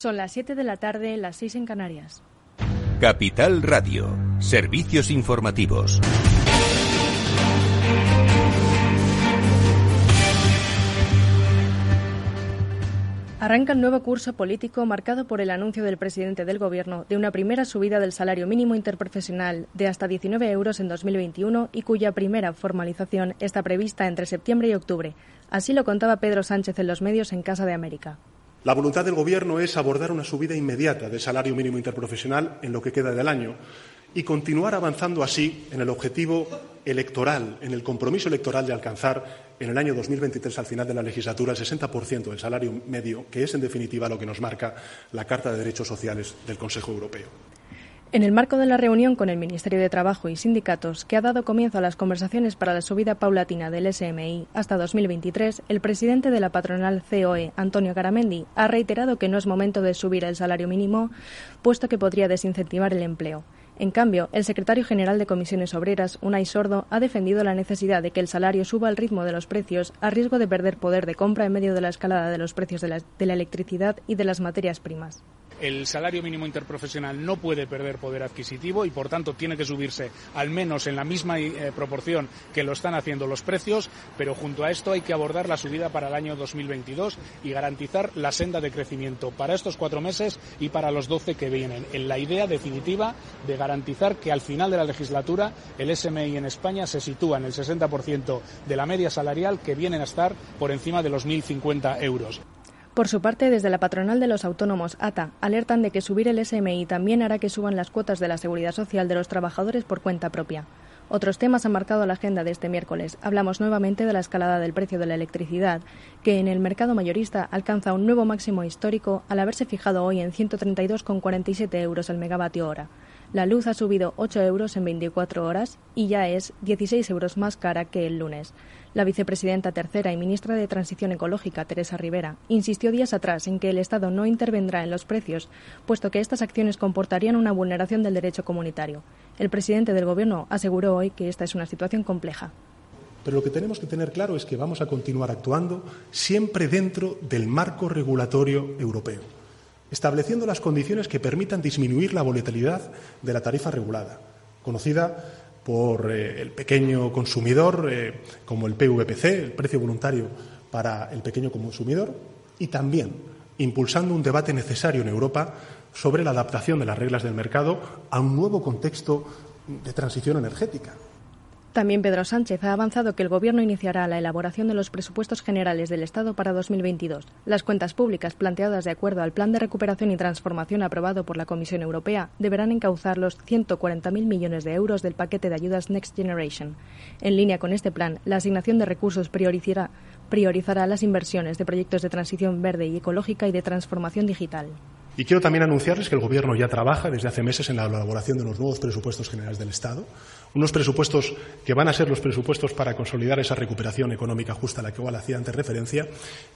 Son las 7 de la tarde, las 6 en Canarias. Capital Radio, servicios informativos. Arranca el nuevo curso político marcado por el anuncio del presidente del Gobierno de una primera subida del salario mínimo interprofesional de hasta 19 euros en 2021 y cuya primera formalización está prevista entre septiembre y octubre. Así lo contaba Pedro Sánchez en los medios en Casa de América. La voluntad del Gobierno es abordar una subida inmediata del salario mínimo interprofesional en lo que queda del año y continuar avanzando así en el objetivo electoral, en el compromiso electoral de alcanzar en el año 2023, al final de la legislatura, el 60% del salario medio, que es en definitiva lo que nos marca la Carta de Derechos Sociales del Consejo Europeo. En el marco de la reunión con el Ministerio de Trabajo y sindicatos, que ha dado comienzo a las conversaciones para la subida paulatina del SMI hasta 2023, el presidente de la patronal COE, Antonio Garamendi, ha reiterado que no es momento de subir el salario mínimo, puesto que podría desincentivar el empleo. En cambio, el secretario general de Comisiones Obreras, Unai Sordo, ha defendido la necesidad de que el salario suba al ritmo de los precios, a riesgo de perder poder de compra en medio de la escalada de los precios de la, de la electricidad y de las materias primas el salario mínimo interprofesional no puede perder poder adquisitivo y, por tanto, tiene que subirse al menos en la misma eh, proporción que lo están haciendo los precios, pero junto a esto hay que abordar la subida para el año 2022 y garantizar la senda de crecimiento para estos cuatro meses y para los doce que vienen, en la idea definitiva de garantizar que al final de la legislatura el SMI en España se sitúa en el 60% de la media salarial que vienen a estar por encima de los 1.050 euros. Por su parte, desde la patronal de los autónomos ATA alertan de que subir el SMI también hará que suban las cuotas de la seguridad social de los trabajadores por cuenta propia. Otros temas han marcado la agenda de este miércoles. Hablamos nuevamente de la escalada del precio de la electricidad, que en el mercado mayorista alcanza un nuevo máximo histórico al haberse fijado hoy en 132,47 euros el megavatio hora. La luz ha subido 8 euros en 24 horas y ya es 16 euros más cara que el lunes. La vicepresidenta tercera y ministra de Transición Ecológica, Teresa Rivera, insistió días atrás en que el Estado no intervendrá en los precios, puesto que estas acciones comportarían una vulneración del derecho comunitario. El presidente del Gobierno aseguró hoy que esta es una situación compleja. Pero lo que tenemos que tener claro es que vamos a continuar actuando siempre dentro del marco regulatorio europeo estableciendo las condiciones que permitan disminuir la volatilidad de la tarifa regulada, conocida por eh, el pequeño consumidor eh, como el PVPC, el precio voluntario para el pequeño consumidor, y también impulsando un debate necesario en Europa sobre la adaptación de las reglas del mercado a un nuevo contexto de transición energética. También Pedro Sánchez ha avanzado que el Gobierno iniciará la elaboración de los presupuestos generales del Estado para 2022. Las cuentas públicas planteadas de acuerdo al Plan de Recuperación y Transformación aprobado por la Comisión Europea deberán encauzar los 140.000 millones de euros del paquete de ayudas Next Generation. En línea con este plan, la asignación de recursos priorizará, priorizará las inversiones de proyectos de transición verde y ecológica y de transformación digital. Y quiero también anunciarles que el Gobierno ya trabaja desde hace meses en la elaboración de los nuevos presupuestos generales del Estado, unos presupuestos que van a ser los presupuestos para consolidar esa recuperación económica justa a la que igual hacía antes referencia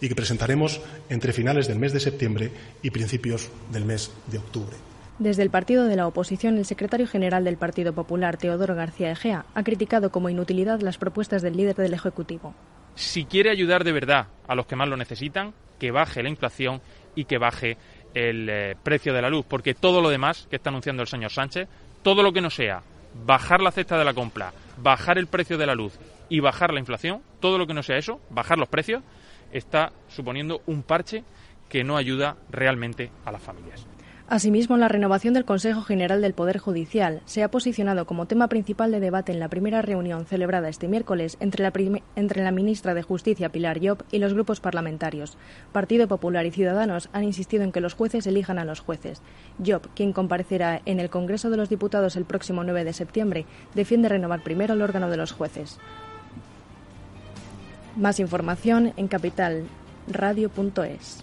y que presentaremos entre finales del mes de septiembre y principios del mes de octubre. Desde el partido de la oposición, el secretario general del Partido Popular, Teodoro García Egea, ha criticado como inutilidad las propuestas del líder del Ejecutivo. Si quiere ayudar de verdad a los que más lo necesitan, que baje la inflación y que baje el eh, precio de la luz, porque todo lo demás que está anunciando el señor Sánchez, todo lo que no sea bajar la cesta de la compra, bajar el precio de la luz y bajar la inflación, todo lo que no sea eso, bajar los precios, está suponiendo un parche que no ayuda realmente a las familias. Asimismo, la renovación del Consejo General del Poder Judicial se ha posicionado como tema principal de debate en la primera reunión celebrada este miércoles entre la, ministra de Justicia, Pilar Llop, y los grupos parlamentarios. Partido Popular y Ciudadanos han insistido en que los jueces elijan a los jueces. Llop, quien comparecerá en el Congreso de los Diputados el próximo 9 de septiembre, defiende renovar primero el órgano de los jueces. Más información en capitalradio.es.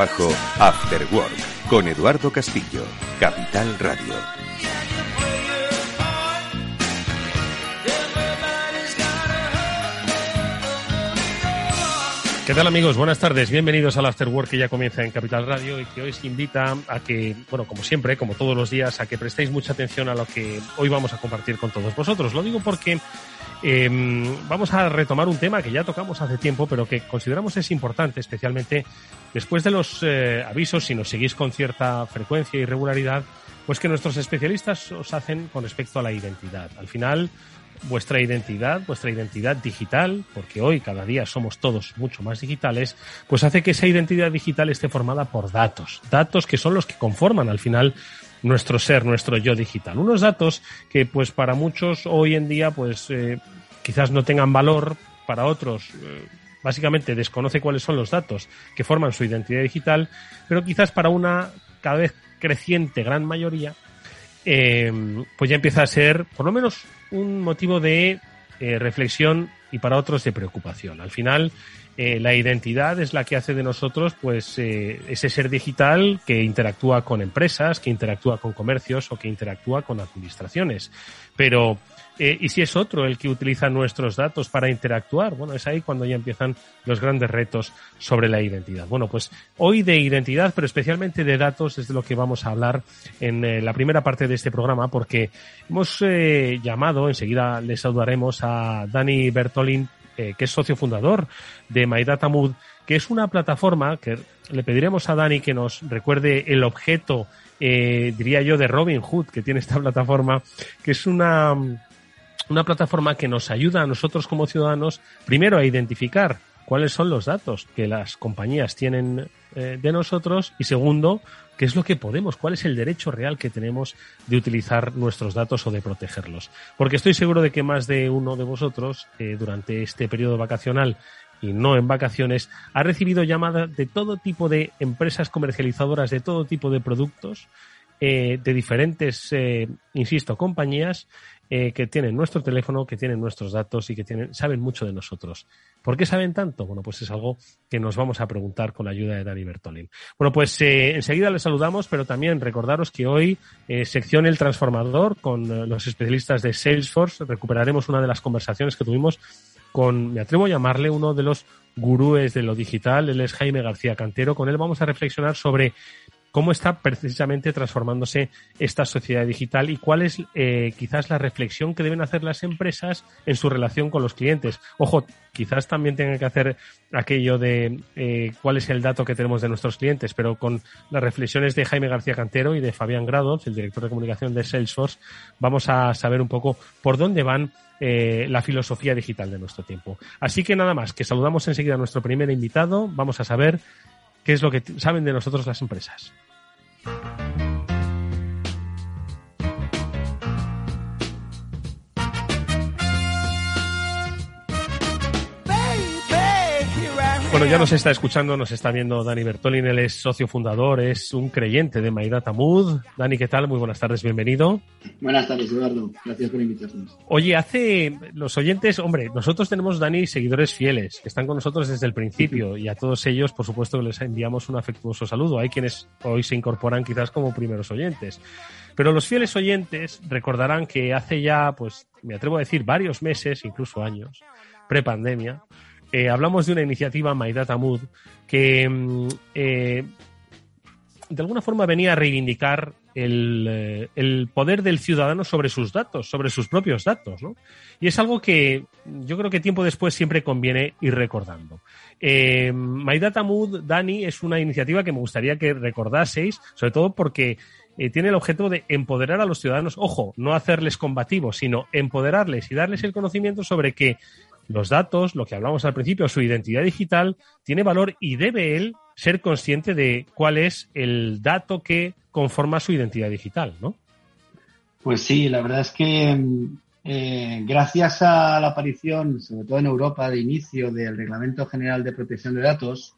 Trabajo, After Work, con Eduardo Castillo, Capital Radio. ¿Qué tal amigos? Buenas tardes. Bienvenidos al After Work que ya comienza en Capital Radio y que hoy os invita a que, bueno, como siempre, como todos los días, a que prestéis mucha atención a lo que hoy vamos a compartir con todos vosotros. Lo digo porque eh, vamos a retomar un tema que ya tocamos hace tiempo, pero que consideramos es importante, especialmente después de los eh, avisos, si nos seguís con cierta frecuencia y regularidad, pues que nuestros especialistas os hacen con respecto a la identidad. Al final, vuestra identidad, vuestra identidad digital, porque hoy cada día somos todos mucho más digitales, pues hace que esa identidad digital esté formada por datos, datos que son los que conforman al final nuestro ser, nuestro yo digital. Unos datos que pues para muchos hoy en día pues eh, quizás no tengan valor, para otros eh, básicamente desconoce cuáles son los datos que forman su identidad digital, pero quizás para una cada vez creciente gran mayoría eh, pues ya empieza a ser por lo menos un motivo de reflexión y para otros de preocupación. Al final, eh, la identidad es la que hace de nosotros pues eh, ese ser digital que interactúa con empresas, que interactúa con comercios o que interactúa con administraciones. Pero eh, ¿y si es otro el que utiliza nuestros datos para interactuar? Bueno, es ahí cuando ya empiezan los grandes retos sobre la identidad. Bueno, pues hoy de identidad, pero especialmente de datos es de lo que vamos a hablar en la primera parte de este programa porque hemos llamado, enseguida le saludaremos a Dani Bertolin eh, que es socio fundador de MyDataMood, que es una plataforma que le pediremos a Dani que nos recuerde el objeto, eh, diría yo, de Robin Hood que tiene esta plataforma, que es una, una plataforma que nos ayuda a nosotros como ciudadanos, primero a identificar cuáles son los datos que las compañías tienen eh, de nosotros y segundo, qué es lo que podemos, cuál es el derecho real que tenemos de utilizar nuestros datos o de protegerlos. Porque estoy seguro de que más de uno de vosotros eh, durante este periodo vacacional y no en vacaciones ha recibido llamadas de todo tipo de empresas comercializadoras de todo tipo de productos eh, de diferentes, eh, insisto, compañías eh, que tienen nuestro teléfono, que tienen nuestros datos y que tienen, saben mucho de nosotros. ¿Por qué saben tanto? Bueno, pues es algo que nos vamos a preguntar con la ayuda de Dani Bertolin. Bueno, pues eh, enseguida les saludamos, pero también recordaros que hoy, eh, sección El Transformador, con los especialistas de Salesforce, recuperaremos una de las conversaciones que tuvimos con, me atrevo a llamarle, uno de los gurúes de lo digital, él es Jaime García Cantero. Con él vamos a reflexionar sobre cómo está precisamente transformándose esta sociedad digital y cuál es eh, quizás la reflexión que deben hacer las empresas en su relación con los clientes. Ojo, quizás también tengan que hacer aquello de eh, cuál es el dato que tenemos de nuestros clientes, pero con las reflexiones de Jaime García Cantero y de Fabián Grados, el director de comunicación de Salesforce, vamos a saber un poco por dónde van eh, la filosofía digital de nuestro tiempo. Así que nada más, que saludamos enseguida a nuestro primer invitado, vamos a saber qué es lo que saben de nosotros las empresas. Bueno, ya nos está escuchando, nos está viendo Dani Bertolin, él es socio fundador, es un creyente de MyDataMood. Dani, ¿qué tal? Muy buenas tardes, bienvenido. Buenas tardes, Eduardo. Gracias por invitarnos. Oye, hace los oyentes, hombre, nosotros tenemos, Dani, seguidores fieles que están con nosotros desde el principio y a todos ellos, por supuesto, les enviamos un afectuoso saludo. Hay quienes hoy se incorporan quizás como primeros oyentes. Pero los fieles oyentes recordarán que hace ya, pues, me atrevo a decir, varios meses, incluso años, prepandemia, eh, hablamos de una iniciativa My Data Mood que mm, eh, de alguna forma venía a reivindicar el, eh, el, poder del ciudadano sobre sus datos, sobre sus propios datos, ¿no? Y es algo que yo creo que tiempo después siempre conviene ir recordando. Eh, Mood, Dani, es una iniciativa que me gustaría que recordaseis, sobre todo porque tiene el objeto de empoderar a los ciudadanos, ojo, no hacerles combativos, sino empoderarles y darles el conocimiento sobre que los datos, lo que hablamos al principio, su identidad digital, tiene valor y debe él ser consciente de cuál es el dato que conforma su identidad digital, ¿no? Pues sí, la verdad es que eh, gracias a la aparición, sobre todo en Europa, de inicio del Reglamento General de Protección de Datos,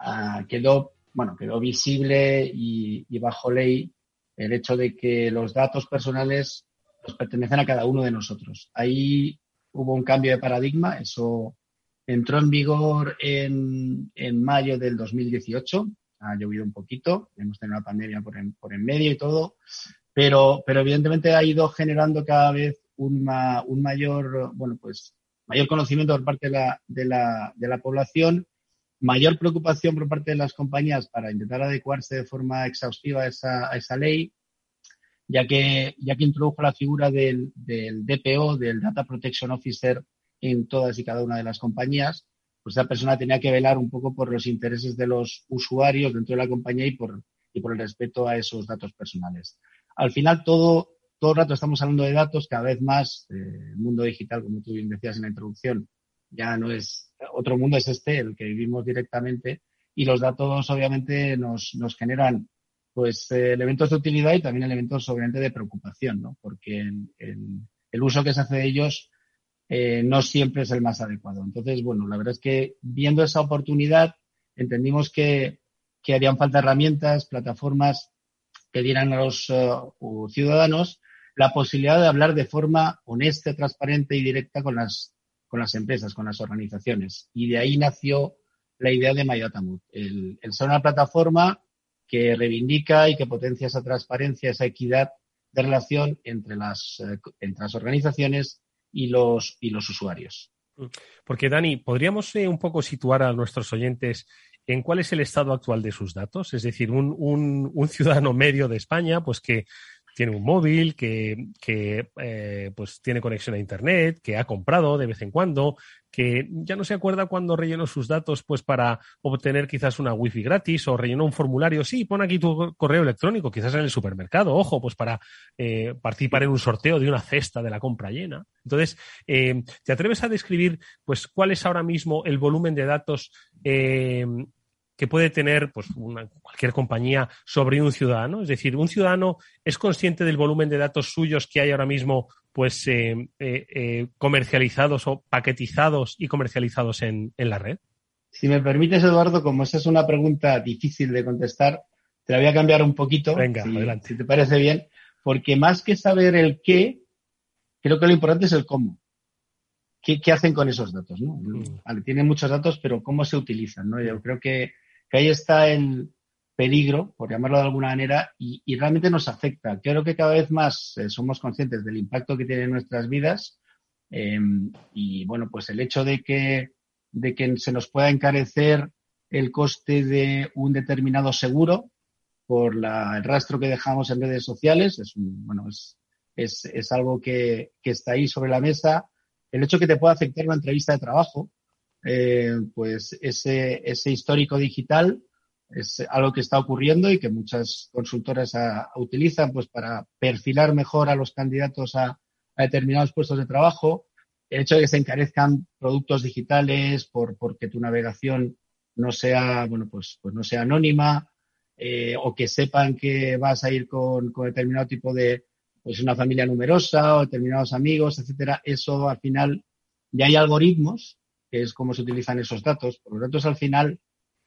uh, quedó, bueno, quedó visible y, bajo ley el hecho de que los datos personales los pertenecen a cada uno de nosotros. Ahí hubo un cambio de paradigma, eso entró en vigor en, en mayo del 2018, ha llovido un poquito, hemos tenido una pandemia por en, por en medio y todo, pero, pero evidentemente ha ido generando cada vez un, un mayor, bueno, pues mayor conocimiento por parte de la, de, la, de la población, mayor preocupación por parte de las compañías para intentar adecuarse de forma exhaustiva esa, a esa ley ya que, ya que introdujo la figura del, del DPO, del Data Protection Officer, en todas y cada una de las compañías, pues esa persona tenía que velar un poco por los intereses de los usuarios dentro de la compañía y por, y por el respeto a esos datos personales. Al final, todo, todo el rato estamos hablando de datos, cada vez más, eh, el mundo digital, como tú bien decías en la introducción, ya no es, otro mundo es este, el que vivimos directamente, y los datos obviamente nos, nos generan pues eh, elementos de utilidad y también elementos obviamente de preocupación, ¿no? Porque el, uso que se hace de ellos eh, no siempre es el más adecuado. Entonces, bueno, la verdad es que viendo esa oportunidad entendimos que, que harían falta herramientas, plataformas que dieran a los uh, ciudadanos la posibilidad de hablar de forma honesta, transparente y directa con las, con las empresas, con las organizaciones. Y de ahí nació la idea de MyDataMood, el, el ser una plataforma que reivindica y que potencia esa transparencia, esa equidad de relación entre las, eh, entre las organizaciones y los, y los usuarios. Porque, Dani, ¿podríamos eh, un poco situar a nuestros oyentes en cuál es el estado actual de sus datos? Es decir, un, un, ciudadano medio de España, pues que tiene un móvil, que, que eh, pues tiene conexión a Internet, que ha comprado de vez en cuando, que ya no se acuerda cuando rellenó sus datos pues para obtener quizás una wifi gratis o rellenó un formulario, sí, pon aquí tu correo electrónico, quizás en el supermercado, ojo, pues para eh, participar en un sorteo de una cesta de la compra llena. Entonces, eh, ¿te atreves a describir pues cuál es ahora mismo el volumen de datos eh, que puede tener pues, una, cualquier compañía sobre un ciudadano. Es decir, un ciudadano es consciente del volumen de datos suyos que hay ahora mismo pues, eh, eh, eh, comercializados o paquetizados y comercializados en, en, la red. Si me permites, Eduardo, como esa es una pregunta difícil de contestar, te la voy a cambiar un poquito. Venga, si, adelante. Si te parece bien, porque más que saber el qué, creo que lo importante es el cómo. ¿Qué, qué hacen con esos datos? ¿no? Mm. Vale, tienen muchos datos, pero cómo se utilizan. ¿no? Yo creo que que ahí está el peligro, por llamarlo de alguna manera, y, realmente nos afecta. Creo que cada vez más eh, somos conscientes del impacto que tiene en nuestras vidas eh, y, bueno, pues el hecho de que, de que se nos pueda encarecer el coste de un determinado seguro por el rastro que dejamos en redes sociales es, un, bueno, es, es, algo que, que está ahí sobre la mesa. El hecho que te pueda afectar una entrevista de trabajo, eh, pues ese, ese histórico digital es algo que está ocurriendo y que muchas consultoras a, a utilizan pues para perfilar mejor a los candidatos a, a, determinados puestos de trabajo. El hecho de que se encarezcan productos digitales por porque tu navegación no sea, bueno, pues, pues no sea anónima, eh, o que sepan que vas a ir con, con determinado tipo de, pues una familia numerosa o determinados amigos, etcétera, eso al final ya hay algoritmos que es cómo se utilizan esos datos. Los datos al final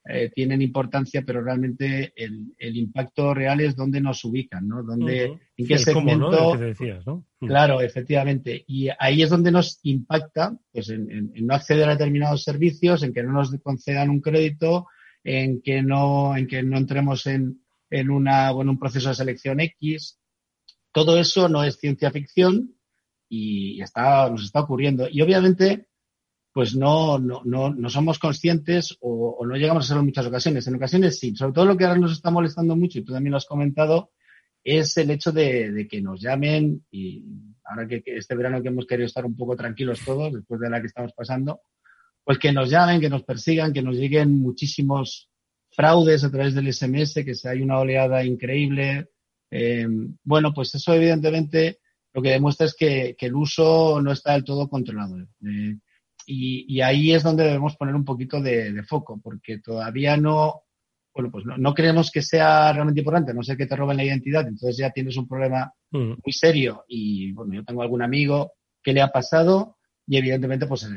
eh, tienen importancia, pero realmente el, impacto real es dónde nos ubican, ¿no? Dónde, En qué segmento. Mm. Claro, efectivamente. Y ahí es donde nos impacta, pues, en, no acceder a determinados servicios, en que no nos concedan un crédito, en que no, en que no entremos en, en una, bueno, un proceso de selección X. Todo eso no es ciencia ficción y está, nos está ocurriendo. Y obviamente, pues no, no, no, no somos conscientes o, no llegamos a serlo en muchas ocasiones. En ocasiones sí. Sobre todo lo que ahora nos está molestando mucho, y tú también lo has comentado, es el hecho de, que nos llamen y ahora que, este verano que hemos querido estar un poco tranquilos todos, después de la que estamos pasando, pues que nos llamen, que nos persigan, que nos lleguen muchísimos fraudes a través del SMS, que hay una oleada increíble. Eh, bueno, pues eso evidentemente lo que demuestra es que, el uso no está del todo controlado. Eh, y, ahí es donde debemos poner un poquito de, foco, porque todavía no, bueno, pues no, creemos que sea realmente importante, no sé que te roben la identidad, entonces ya tienes un problema mm. muy serio. Y bueno, yo tengo algún amigo que le ha pasado y evidentemente pues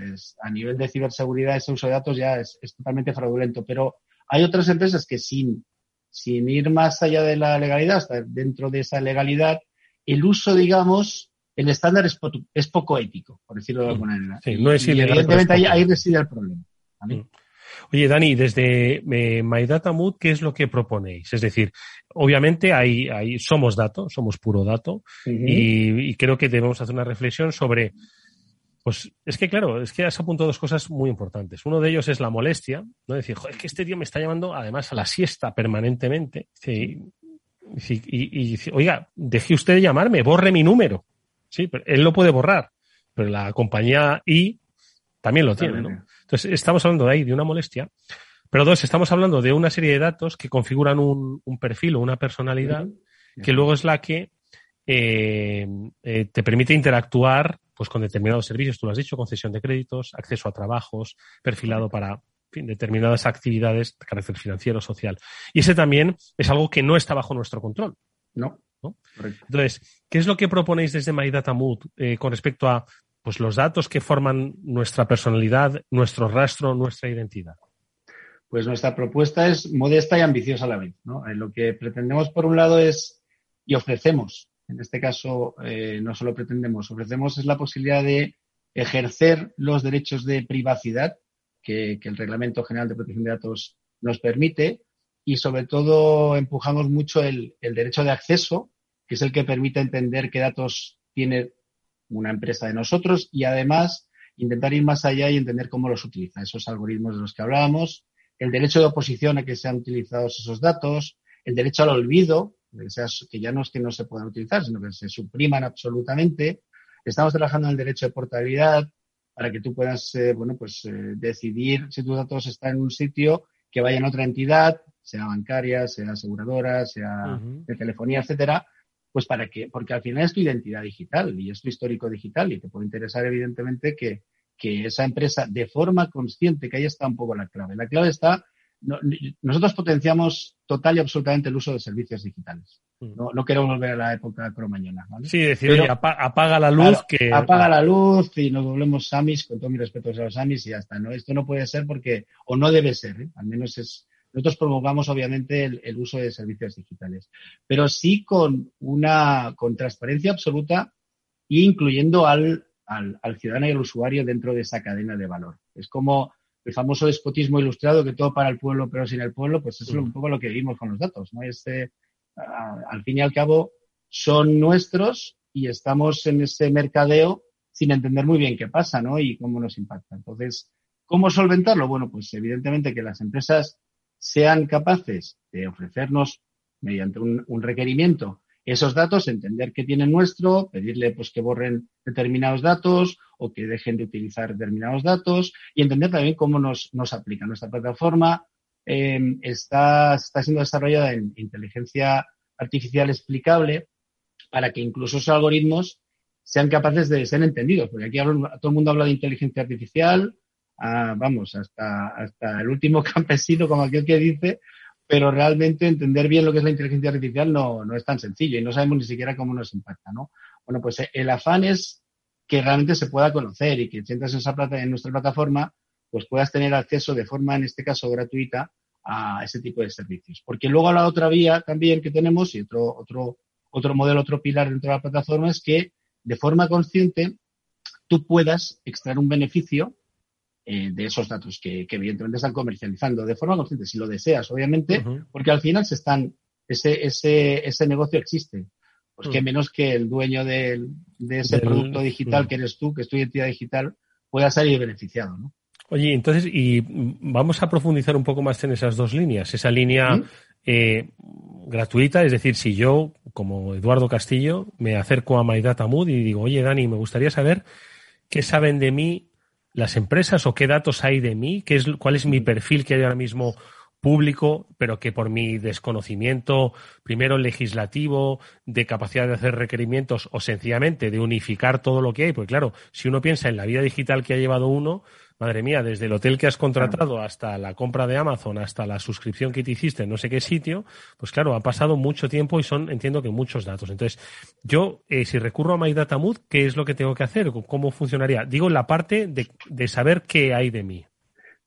a nivel de ciberseguridad ese uso de datos ya es, totalmente fraudulento. Pero hay otras empresas que sin, sin ir más allá de la legalidad, hasta dentro de esa legalidad, el uso, digamos, el estándar es, poco ético, por decirlo de alguna manera. Sí, no es ilegal, evidentemente ahí, reside el problema. Mm. Oye, Dani, desde eh, MyDataMood, ¿qué es lo que proponéis? Es decir, obviamente hay, hay, somos datos, somos puro dato, y, creo que debemos hacer una reflexión sobre, pues es que claro, es que has apuntado dos cosas muy importantes. Uno de ellos es la molestia, ¿no? Decir, joder, que este tío me está llamando además a la siesta permanentemente. y, y, oiga, deje usted de llamarme, borre mi número. Sí, pero él lo puede borrar, pero la compañía I también lo tiene, ¿no? Entonces, estamos hablando de ahí de una molestia. Pero dos, estamos hablando de una serie de datos que configuran un, perfil o una personalidad que luego es la que eh, eh, te permite interactuar pues, con determinados servicios, tú lo has dicho, concesión de créditos, acceso a trabajos, perfilado para determinadas actividades de carácter financiero, social. Y ese también es algo que no está bajo nuestro control. No. Entonces, ¿qué es lo que proponéis desde MyDataMood eh, con respecto a pues, los datos que forman nuestra personalidad, nuestro rastro, nuestra identidad? Pues nuestra propuesta es modesta y ambiciosa a la vez. Eh, lo que pretendemos, por un lado, es y ofrecemos, en este caso, eh, no solo pretendemos, ofrecemos es la posibilidad de ejercer los derechos de privacidad que, el Reglamento General de Protección de Datos nos permite y, sobre todo, empujamos mucho el derecho de acceso que es el que permite entender qué datos tiene una empresa de nosotros y además intentar ir más allá y entender cómo los utiliza, esos algoritmos de los que hablábamos, el derecho de oposición a que sean utilizados esos datos, el derecho al olvido, que ya no es que no se puedan utilizar, sino que se supriman absolutamente. Estamos trabajando en el derecho de portabilidad para que tú puedas, eh, bueno, pues eh, decidir si tus datos están en un sitio que vaya en otra entidad, sea bancaria, sea aseguradora, sea de telefonía, etcétera, pues para que, porque al final es tu identidad digital y es tu histórico digital y te puede interesar evidentemente que, esa empresa de forma consciente, que ahí está un poco la clave. La clave está, nosotros potenciamos total y absolutamente el uso de servicios digitales. Mm. No, no queremos volver a la época cromañona. ¿vale? Sí, decir, apaga, la luz. que... Apaga la luz y nos volvemos samis, con todo mi respeto a los samis y ya está. ¿no? Esto no puede ser porque, o no debe ser, ¿eh? al menos es, nosotros promovamos obviamente el, uso de servicios digitales, pero sí con una con transparencia absoluta e incluyendo al, al, ciudadano y al usuario dentro de esa cadena de valor. Es como el famoso despotismo ilustrado que todo para el pueblo pero sin el pueblo, pues eso es un poco lo que vimos con los datos, ¿no? Este, al fin y al cabo son nuestros y estamos en ese mercadeo sin entender muy bien qué pasa, ¿no? Y cómo nos impacta. Entonces, ¿cómo solventarlo? Bueno, pues evidentemente que las empresas sean capaces de ofrecernos mediante un, requerimiento esos datos, entender que tienen nuestro, pedirle pues que borren determinados datos o que dejen de utilizar determinados datos y entender también cómo nos, nos aplica nuestra plataforma. Em, está, está siendo desarrollada en inteligencia artificial explicable para que incluso esos algoritmos sean capaces de ser entendidos, porque aquí todo el mundo habla de inteligencia artificial, vamos, hasta, hasta el último campesino, como aquel que dice, pero realmente entender bien lo que es la inteligencia artificial no, no es tan sencillo y no sabemos ni siquiera cómo nos impacta, ¿no? Bueno, pues el afán es que realmente se pueda conocer y que sientas en, esa plata, en nuestra plataforma pues puedas tener acceso de forma, en este caso, gratuita a ese tipo de servicios. Porque luego la otra vía también que tenemos y otro, otro, otro modelo, otro pilar dentro de la plataforma es que de forma consciente tú puedas extraer un beneficio eh, de esos datos que, evidentemente están comercializando de forma consciente, si lo deseas, obviamente, porque al final se están, ese, ese, ese negocio existe. Pues que mm. menos que el dueño de, ese producto digital mm. que eres tú, que es tu identidad digital, pueda salir beneficiado, ¿no? Oye, entonces, y vamos a profundizar un poco más en esas dos líneas. Esa línea eh, gratuita, es decir, si yo, como Eduardo Castillo, me acerco a MyDataMood y digo, oye, Dani, me gustaría saber qué saben de mí las empresas o qué datos hay de mí, qué es, cuál es mi perfil que hay ahora mismo público, pero que por mi desconocimiento, primero legislativo, de capacidad de hacer requerimientos o sencillamente de unificar todo lo que hay, pues claro, si uno piensa en la vida digital que ha llevado uno, madre mía, desde el hotel que has contratado hasta la compra de Amazon, hasta la suscripción que te hiciste en no sé qué sitio, pues claro, ha pasado mucho tiempo y son, entiendo que muchos datos. Entonces, yo, eh, si recurro a MyDataMood, ¿qué es lo que tengo que hacer? ¿Cómo funcionaría? Digo, la parte de, saber qué hay de mí.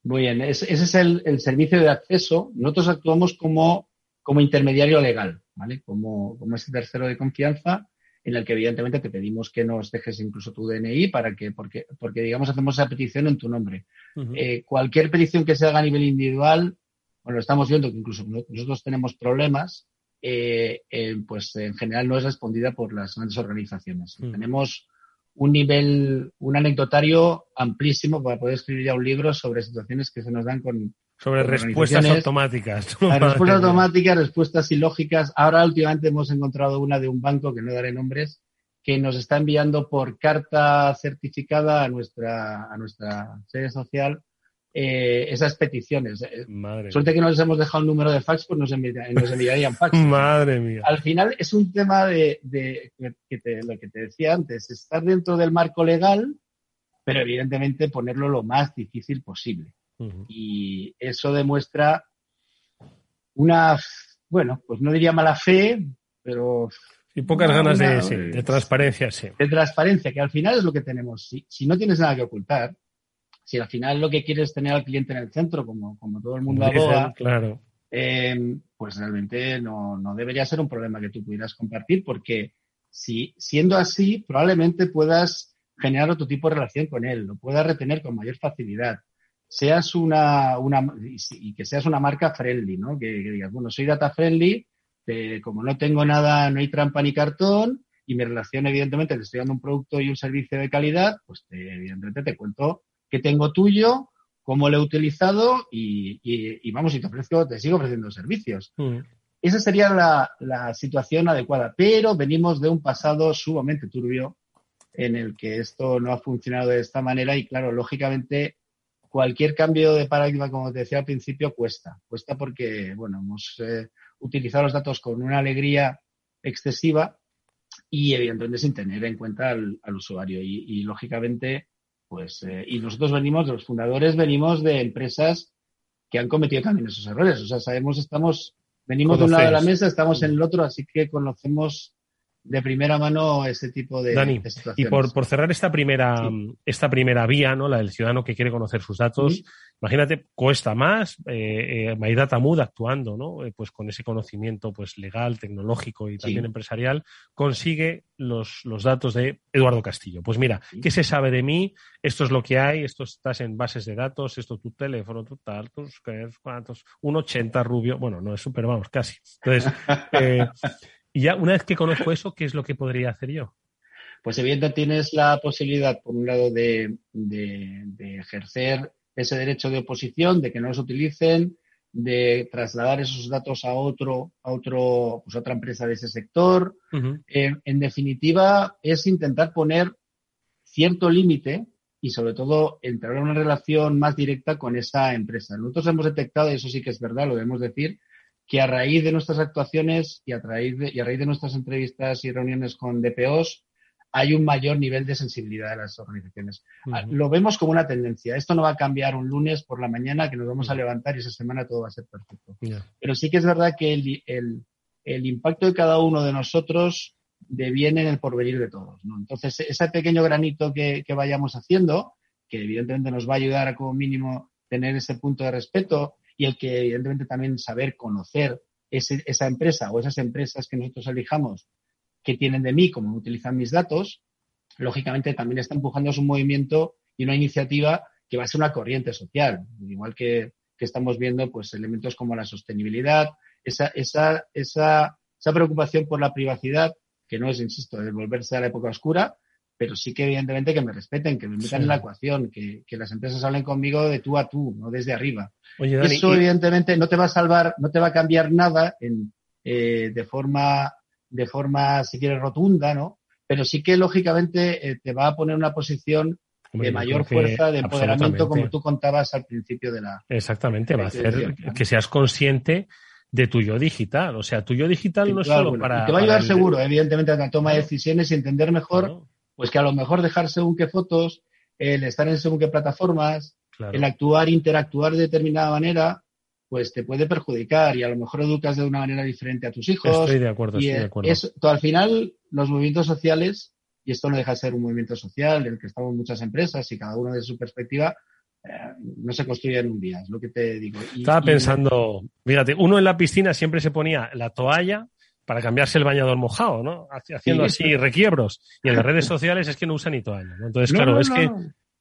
Muy bien, ese es el, servicio de acceso. Nosotros actuamos como, como intermediario legal, ¿vale? Como, como ese tercero de confianza en el que evidentemente te pedimos que nos dejes incluso tu DNI para que, porque, porque digamos, hacemos esa petición en tu nombre. Eh, cualquier petición que se haga a nivel individual, bueno, estamos viendo que incluso nosotros tenemos problemas, eh, eh, pues en general no es respondida por las grandes organizaciones. Tenemos un nivel, un anecdotario amplísimo para poder escribir ya un libro sobre situaciones que se nos dan con, sobre respuestas automáticas. respuestas automáticas, respuestas ilógicas. Ahora últimamente hemos encontrado una de un banco, que no daré nombres, que nos está enviando por carta certificada a nuestra, a nuestra sede social eh, esas peticiones. Eh, Madre Suerte que no les hemos dejado un número de fax, pues nos, enviarían, fax. Madre mía. Al final es un tema de, de que te, lo que te decía antes, estar dentro del marco legal, pero evidentemente ponerlo lo más difícil posible. Y eso demuestra una, bueno, pues no diría mala fe, pero... Y pocas ganas de, transparencia, sí. De transparencia, que al final es lo que tenemos. Si, no tienes nada que ocultar, si al final lo que quieres es tener al cliente en el centro, como, como todo el mundo aboga, claro. Em, pues realmente no, no, debería ser un problema que tú pudieras compartir, porque si siendo así, probablemente puedas generar otro tipo de relación con él, lo puedas retener con mayor facilidad seas una, una y que seas una marca friendly, ¿no? Que, digas, bueno, soy data friendly, como no tengo nada, no hay trampa ni cartón, y mi relación, evidentemente, te estoy dando un producto y un servicio de calidad, pues evidentemente te cuento qué tengo tuyo, cómo lo he utilizado y, y, vamos, y te ofrezco, te sigo ofreciendo servicios. Mm. Esa sería la, la, situación adecuada, pero venimos de un pasado sumamente turbio en el que esto no ha funcionado de esta manera y claro, lógicamente cualquier cambio de paradigma, como te decía al principio, cuesta. Cuesta porque, bueno, hemos eh, utilizado los datos con una alegría excesiva y, evidentemente, sin tener en cuenta al, usuario. Y, lógicamente, pues, eh, y nosotros venimos, los fundadores venimos de empresas que han cometido también esos errores. O sea, sabemos, estamos, venimos de un lado de la mesa, estamos en el otro, así que conocemos de primera mano ese tipo de, Dani, Y por, por, cerrar esta primera, esta primera vía, ¿no? La del ciudadano que quiere conocer sus datos, imagínate, cuesta más, eh, eh Mood actuando, ¿no? Eh, pues con ese conocimiento pues legal, tecnológico y también empresarial, consigue los, los, datos de Eduardo Castillo. Pues mira, ¿qué se sabe de mí? Esto es lo que hay, esto estás en bases de datos, esto es tu teléfono, tu tal, tus cuántos, un 80 rubio, bueno, no es súper, vamos, casi. Entonces, eh, y ya una vez que conozco eso, ¿qué es lo que podría hacer yo? Pues evidentemente tienes la posibilidad, por un lado, de, ejercer ese derecho de oposición, de que no los utilicen, de trasladar esos datos a otro, a otro, pues otra empresa de ese sector. Eh, en definitiva, es intentar poner cierto límite y sobre todo entrar en una relación más directa con esa empresa. Nosotros hemos detectado, y eso sí que es verdad, lo debemos decir, que a raíz de nuestras actuaciones y a, raíz de, y a raíz de nuestras entrevistas y reuniones con DPOs, hay un mayor nivel de sensibilidad de las organizaciones. Ah, lo vemos como una tendencia. Esto no va a cambiar un lunes por la mañana que nos vamos a levantar y esa semana todo va a ser perfecto. Pero sí que es verdad que el, el, el, impacto de cada uno de nosotros deviene en el porvenir de todos. ¿no? Entonces, ese pequeño granito que, que vayamos haciendo, que evidentemente nos va a ayudar a como mínimo tener ese punto de respeto y el que evidentemente también saber conocer esa empresa o esas empresas que nosotros elijamos que tienen de mí, cómo utilizan mis datos, lógicamente también está empujando un movimiento y una iniciativa que va a ser una corriente social, igual que, estamos viendo pues elementos como la sostenibilidad, esa, esa, esa, esa preocupación por la privacidad, que no es, insisto, de volverse a la época oscura, pero sí que evidentemente que me respeten, que me metan en la ecuación, que, las empresas hablen conmigo de tú a tú, no desde arriba. Eso evidentemente no te va a salvar, no te va a cambiar nada en, eh, de forma, de forma, si quieres, rotunda, ¿no? Pero sí que lógicamente eh, te va a poner una posición de mayor fuerza, de empoderamiento, como tú contabas al principio de la. Exactamente, va a hacer que seas consciente de tu yo digital. O sea, tu yo digital no es solo para. te va a ayudar seguro, evidentemente, a la toma de decisiones y entender mejor pues que a lo mejor dejar según qué fotos, el estar en según qué plataformas, el actuar, interactuar de determinada manera, pues te puede perjudicar y a lo mejor educas de una manera diferente a tus hijos. Estoy de acuerdo, estoy de acuerdo. al final, los movimientos sociales, y esto no deja de ser un movimiento social en el que estamos muchas empresas y cada uno desde su perspectiva, eh, no se construye en un día, es lo que te digo. Estaba pensando, fíjate, uno en la piscina siempre se ponía la toalla para cambiarse el bañador mojado, ¿no? Haciendo así requiebros. Y en las redes sociales es que no usa ni toalla, ¿no? Entonces, claro, es, que,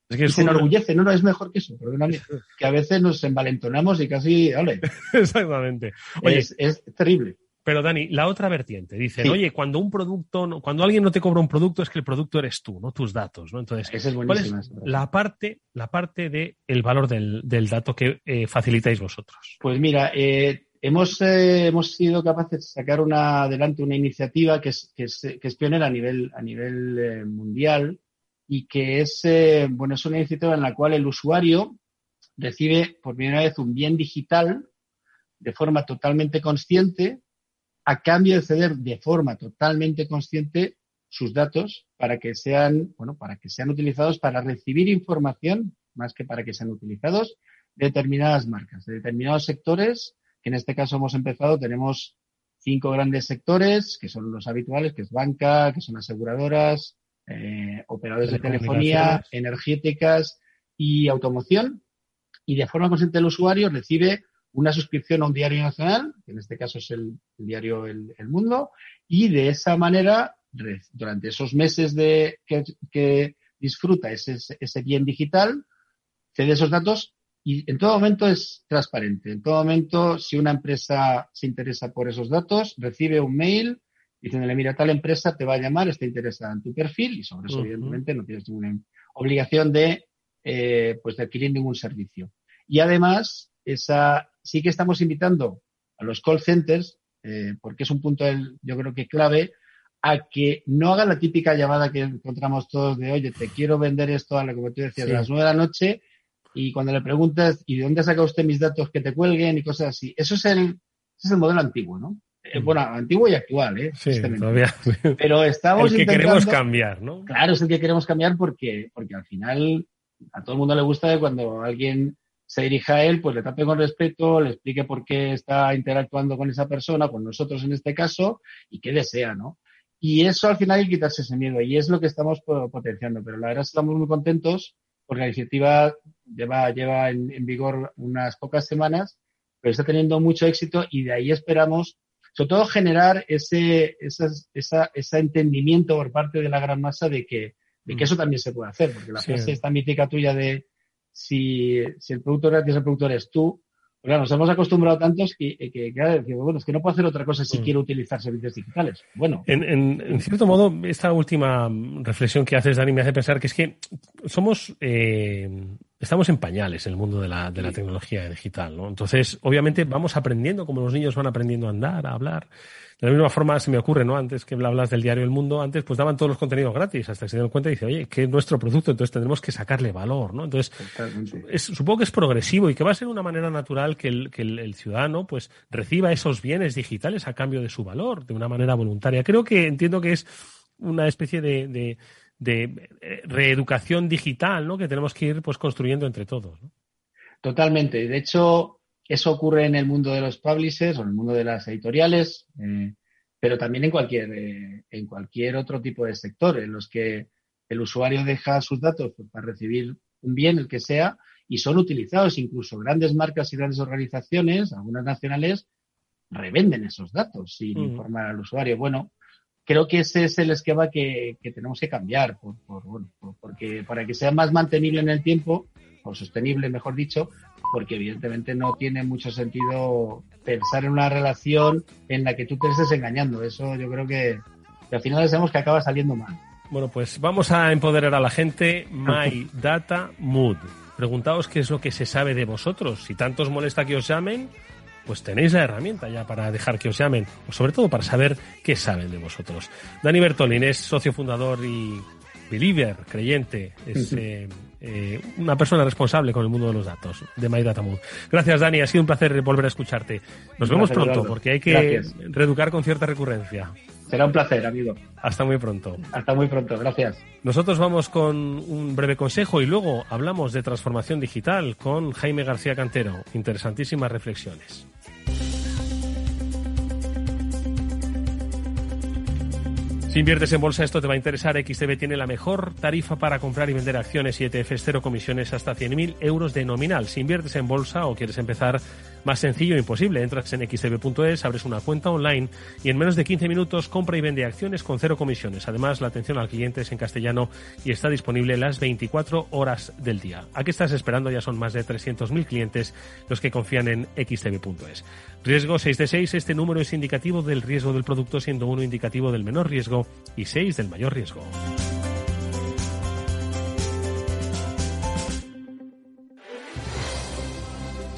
es que... se enorgullece, no, no, es mejor que eso, perdóname, que a veces nos envalentonamos y casi, ole. Exactamente. Oye, es, terrible. Pero Dani, la otra vertiente, dicen, oye, cuando un producto, cuando alguien no te cobra un producto es que el producto eres tú, no tus datos, ¿no? Entonces, es ¿cuál es la parte, la parte de el valor del, del dato que eh, facilitáis vosotros? Pues mira, eh, Hemos, eh, hemos sido capaces de sacar una, adelante una iniciativa que es, que es, que es pionera a nivel, a nivel eh, mundial y que es, eh, bueno, es una iniciativa en la cual el usuario recibe por primera vez un bien digital de forma totalmente consciente a cambio de ceder de forma totalmente consciente sus datos para que sean, bueno, para que sean utilizados para recibir información más que para que sean utilizados de determinadas marcas, de determinados sectores en este caso hemos empezado, tenemos cinco grandes sectores, que son los habituales, que es banca, que son aseguradoras, eh, operadores de telefonía, energéticas y automoción. Y de forma consciente el usuario recibe una suscripción a un diario nacional, que en este caso es el, diario el, Mundo, y de esa manera, durante esos meses de, que, disfruta ese, ese bien digital, cede esos datos y en todo momento es transparente. En todo momento, si una empresa se interesa por esos datos, recibe un mail diciéndole, mira, tal empresa te va a llamar, está interesada en tu perfil y sobre eso, evidentemente, no tienes ninguna obligación de, eh, pues de adquirir ningún servicio. Y además, esa, sí que estamos invitando a los call centers, eh, porque es un punto, del, yo creo que clave, a que no hagan la típica llamada que encontramos todos de, oye, te quiero vender esto a lo que tú decías, a las nueve de la noche y cuando le preguntas, ¿y de dónde ha sacado usted mis datos que te cuelguen y cosas así? Eso es el, es el modelo antiguo, ¿no? Eh, bueno, antiguo y actual, ¿eh? Sí, todavía. Pero estamos El que queremos cambiar, ¿no? Claro, es el que queremos cambiar porque, porque al final a todo el mundo le gusta que cuando alguien se dirija a él, pues le tape con respeto, le explique por qué está interactuando con esa persona, con nosotros en este caso, y qué desea, ¿no? Y eso al final hay que quitarse ese miedo y es lo que estamos potenciando. Pero la verdad estamos muy contentos porque la iniciativa lleva, lleva en, vigor unas pocas semanas, pero está teniendo mucho éxito y de ahí esperamos, sobre todo, generar ese, esa, ese entendimiento por parte de la gran masa de que, de que eso también se puede hacer, porque la frase esta mítica tuya de si, si el productor gratis el productor es tú, Claro, nos hemos acostumbrado tantos que, que, bueno, es que no puedo hacer otra cosa si mm. quiero utilizar servicios digitales. Bueno. En, en, cierto modo, esta última reflexión que haces, Dani, me hace pensar que es que somos, eh, estamos en pañales en el mundo de la, de la tecnología digital, ¿no? Entonces, obviamente, vamos aprendiendo como los niños van aprendiendo a andar, a hablar. De la misma forma se me ocurre, ¿no? Antes que hablas del diario El Mundo, antes pues daban todos los contenidos gratis, hasta que se dieron cuenta y dice, oye, que es nuestro producto, entonces tendremos que sacarle valor, ¿no? Entonces, supongo que es progresivo y que va a ser una manera natural que el, que el, ciudadano pues reciba esos bienes digitales a cambio de su valor, de una manera voluntaria. Creo que entiendo que es una especie de, de, de eh, reeducación digital, ¿no? Que tenemos que ir pues construyendo entre todos, ¿no? Totalmente. De hecho, eso ocurre en el mundo de los publishers o en el mundo de las editoriales, eh, pero también en cualquier, eh, en cualquier otro tipo de sector en los que el usuario deja sus datos pues, para recibir un bien, el que sea, y son utilizados. Incluso grandes marcas y grandes organizaciones, algunas nacionales, revenden esos datos sin informar al usuario. Bueno, creo que ese es el esquema que, tenemos que cambiar, por, porque para que sea más mantenible en el tiempo, o sostenible, mejor dicho, porque evidentemente no tiene mucho sentido pensar en una relación en la que tú te estés engañando. Eso yo creo que, al final sabemos que acaba saliendo mal. Bueno, pues vamos a empoderar a la gente. My Data Mood. Preguntaos qué es lo que se sabe de vosotros. Si tanto os molesta que os llamen, pues tenéis la herramienta ya para dejar que os llamen, o sobre todo para saber qué saben de vosotros. Dani Bertolín es socio fundador y believer, creyente, es eh, eh, una persona responsable con el mundo de los datos, de My Data Mood. Gracias, Dani, ha sido un placer volver a escucharte. Nos vemos pronto, porque hay que reeducar con cierta recurrencia. Será un placer, amigo. Hasta muy pronto. Hasta muy pronto, gracias. Nosotros vamos con un breve consejo y luego hablamos de transformación digital con Jaime García Cantero. Interesantísimas reflexiones. Si inviertes en bolsa, esto te va a interesar. XTB tiene la mejor tarifa para comprar y vender acciones y ETFs, cero comisiones hasta 100.000 euros de nominal. Si inviertes en bolsa o quieres empezar más sencillo e imposible, entras en xtb.es, abres una cuenta online y en menos de 15 minutos compra y vende acciones con cero comisiones. Además, la atención al cliente es en castellano y está disponible las 24 horas del día. ¿A qué estás esperando? Ya son más de 300.000 clientes los que confían en xtb.es. Riesgo 6 de 6, este número es indicativo del riesgo del producto, siendo uno indicativo del menor riesgo y 6 del mayor riesgo.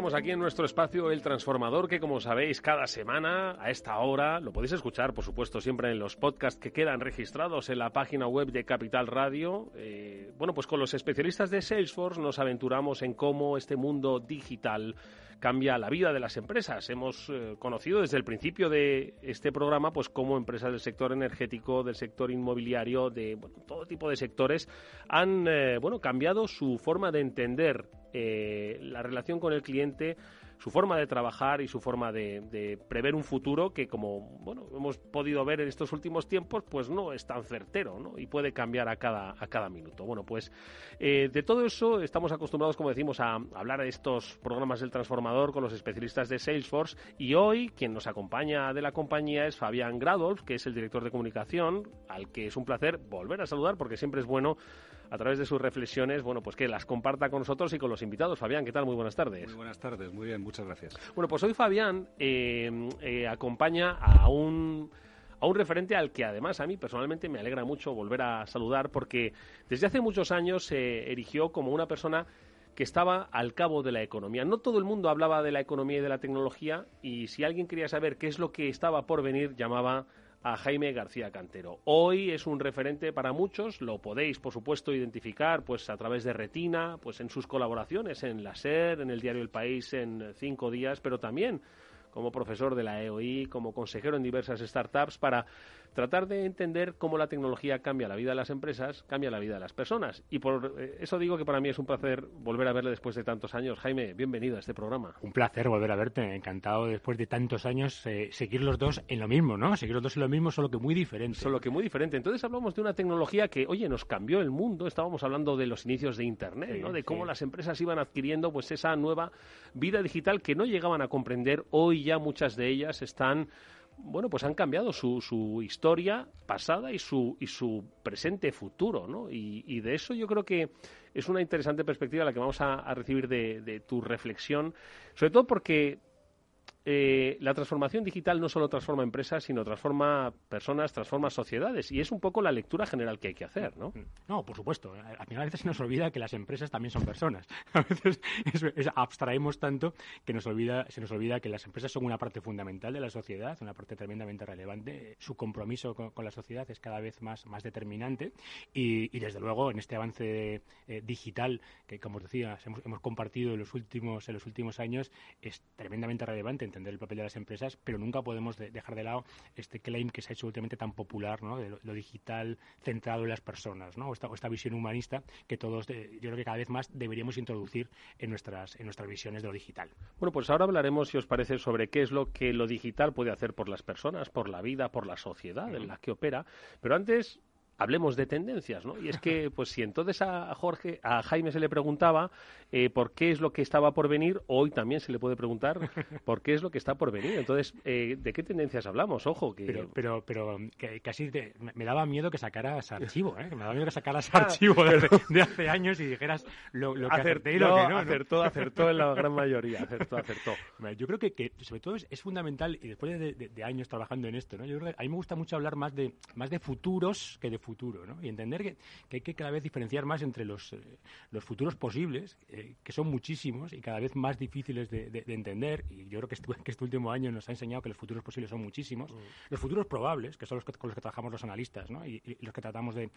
Estamos aquí en nuestro espacio El Transformador, que como sabéis, cada semana a esta hora lo podéis escuchar, por supuesto, siempre en los podcasts que quedan registrados en la página web de Capital Radio. Eh, bueno, pues con los especialistas de Salesforce nos aventuramos en cómo este mundo digital cambia la vida de las empresas. Hemos eh, conocido desde el principio de este programa, pues cómo empresas del sector energético, del sector inmobiliario, de todo tipo de sectores han eh, bueno cambiado su forma de entender eh, la relación con el cliente, su forma de trabajar y su forma de, prever un futuro que, como bueno, hemos podido ver en estos últimos tiempos, pues no es tan certero ¿no? y puede cambiar a cada, a cada minuto. Bueno, pues eh, de todo eso estamos acostumbrados, como decimos, a hablar de estos programas del transformador con los especialistas de Salesforce y hoy quien nos acompaña de la compañía es Fabián Gradolf, que es el director de comunicación, al que es un placer volver a saludar porque siempre es bueno a través de sus reflexiones, bueno, pues que las comparta con nosotros y con los invitados. Fabián, ¿qué tal? Muy buenas tardes. Muy buenas tardes, muy bien, muchas gracias. Bueno, pues hoy Fabián eh, eh, acompaña a un a un referente al que además a mí personalmente me alegra mucho volver a saludar porque desde hace muchos años se erigió como una persona que estaba al cabo de la economía. No todo el mundo hablaba de la economía y de la tecnología y si alguien quería saber qué es lo que estaba por venir llamaba a Jaime García Cantero. Hoy es un referente para muchos, lo podéis por supuesto identificar pues a través de Retina, pues en sus colaboraciones en la SER, en el diario El País en cinco días, pero también como profesor de la EOI, como consejero en diversas startups para tratar de entender cómo la tecnología cambia la vida de las empresas, cambia la vida de las personas. Y por eh, eso digo que para mí es un placer volver a verle después de tantos años. Jaime, bienvenido a este programa. Un placer volver a verte, encantado después de tantos años eh, seguir los dos en lo mismo, ¿no? Seguir los dos en lo mismo, solo que muy diferente. Solo que muy diferente. Entonces hablamos de una tecnología que, oye, nos cambió el mundo. Estábamos hablando de los inicios de Internet, ¿no? De cómo las empresas iban adquiriendo pues esa nueva vida digital que no llegaban a comprender. Hoy ya muchas de ellas están bueno, pues han cambiado su, su historia pasada y su, y su presente futuro, ¿no? Y, de eso yo creo que es una interesante perspectiva la que vamos a, recibir de, de, tu reflexión, sobre todo porque eh, la transformación digital no solo transforma empresas, sino transforma personas, transforma sociedades. Y es un poco la lectura general que hay que hacer, ¿no? No, por supuesto. Al final a veces se nos olvida que las empresas también son personas. A veces abstraemos tanto que nos olvida, se nos olvida que las empresas son una parte fundamental de la sociedad, una parte tremendamente relevante. Su compromiso con, la sociedad es cada vez más, más determinante. Y, desde luego, en este avance eh, digital que, como os decía, hemos, hemos compartido en los últimos, en los últimos años, es tremendamente relevante entender el papel de las empresas, pero nunca podemos dejar de lado este claim que se ha hecho últimamente tan popular, ¿no? de lo, digital centrado en las personas, ¿no? o, esta, esta visión humanista que todos, yo creo que cada vez más deberíamos introducir en nuestras, en nuestras visiones de lo digital. Bueno, pues ahora hablaremos, si os parece, sobre qué es lo que lo digital puede hacer por las personas, por la vida, por la sociedad en la que opera, pero antes hablemos de tendencias, ¿no? Y es que, pues si entonces a Jorge, a Jaime se le preguntaba eh, por qué es lo que estaba por venir, hoy también se le puede preguntar por qué es lo que está por venir. Entonces, eh, ¿de qué tendencias hablamos? Ojo, que... Pero, pero, pero que casi me daba miedo que sacaras archivo, ¿eh? Me daba miedo que sacaras ah, archivo de, hace, años y dijeras lo, que acerté y lo que no. Acertó, acertó en la gran mayoría, acertó, acertó. Yo creo que, que sobre todo es, fundamental, y después de, años trabajando en esto, ¿no? Yo creo que a mí me gusta mucho hablar más de, más de futuros que de futuros futuro, ¿no? Y entender que, hay que cada vez diferenciar más entre los, eh, los futuros posibles, eh, que son muchísimos y cada vez más difíciles de, entender, y yo creo que este, que este, último año nos ha enseñado que los futuros posibles son muchísimos, mm. los futuros probables, que son los con los que trabajamos los analistas, ¿no? Y, los que tratamos de,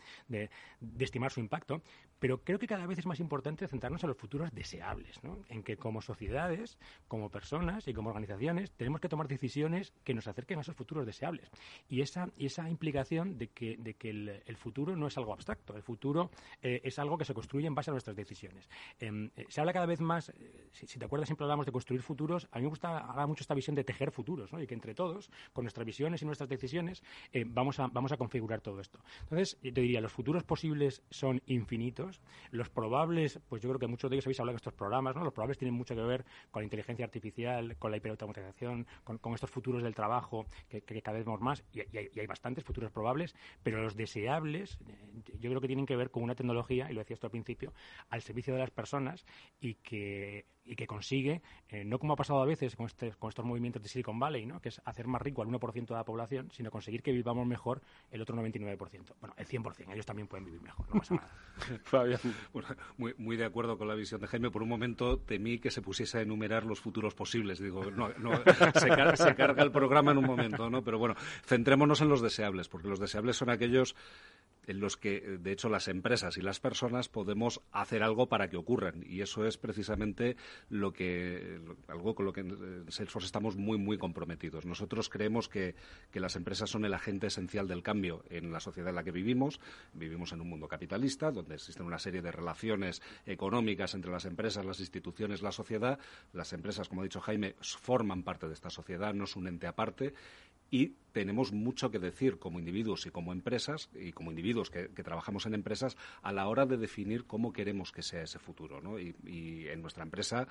estimar su impacto, pero creo que cada vez es más importante centrarnos en los futuros deseables, ¿no? En que como sociedades, como personas y como organizaciones tenemos que tomar decisiones que nos acerquen a esos futuros deseables. Y esa, y esa implicación de que, de que el, el, futuro no es algo abstracto, el futuro eh, es algo que se construye en base a nuestras decisiones. Em, eh, se habla cada vez más, eh, si, te acuerdas, siempre hablamos de construir futuros, a mí me gusta hablar mucho esta visión de tejer futuros, ¿no? y que entre todos, con nuestras visiones y nuestras decisiones, vamos, a, vamos a configurar todo esto. Entonces, yo te diría, los futuros posibles son infinitos, los probables, pues yo creo que muchos de ellos habéis hablado en estos programas, ¿no? los probables tienen mucho que ver con la inteligencia artificial, con la hiperautomatización, con, con estos futuros del trabajo que, cada vez vemos más, y, y, hay, y hay bastantes futuros probables, pero los deseables eh, yo creo que tienen que ver con una tecnología, y lo decía esto al principio, al servicio de las personas y que y que consigue, eh, no como ha pasado a veces con, este, con estos movimientos de Silicon Valley, ¿no? que es hacer más rico al 1% de la población, sino conseguir que vivamos mejor el otro 99%. Bueno, el 100%, ellos también pueden vivir mejor, no pasa nada. Fabián. muy, muy de acuerdo con la visión de Jaime. Por un momento temí que se pusiese a enumerar los futuros posibles. Digo, no, no se, se carga el programa en un momento, ¿no? Pero bueno, centrémonos en los deseables, porque los deseables son aquellos en los que, de hecho, las empresas y las personas podemos hacer algo para que ocurran. Y eso es precisamente lo que, algo con lo que en Salesforce estamos muy, muy comprometidos. Nosotros creemos que, que las empresas son el agente esencial del cambio en la sociedad en la que vivimos. Vivimos en un mundo capitalista, donde existen una serie de relaciones económicas entre las empresas, las instituciones, la sociedad. Las empresas, como ha dicho Jaime, forman parte de esta sociedad, no es un ente aparte y tenemos mucho que decir como individuos y como empresas y como individuos que, trabajamos en empresas a la hora de definir cómo queremos que sea ese futuro. ¿no? y en nuestra empresa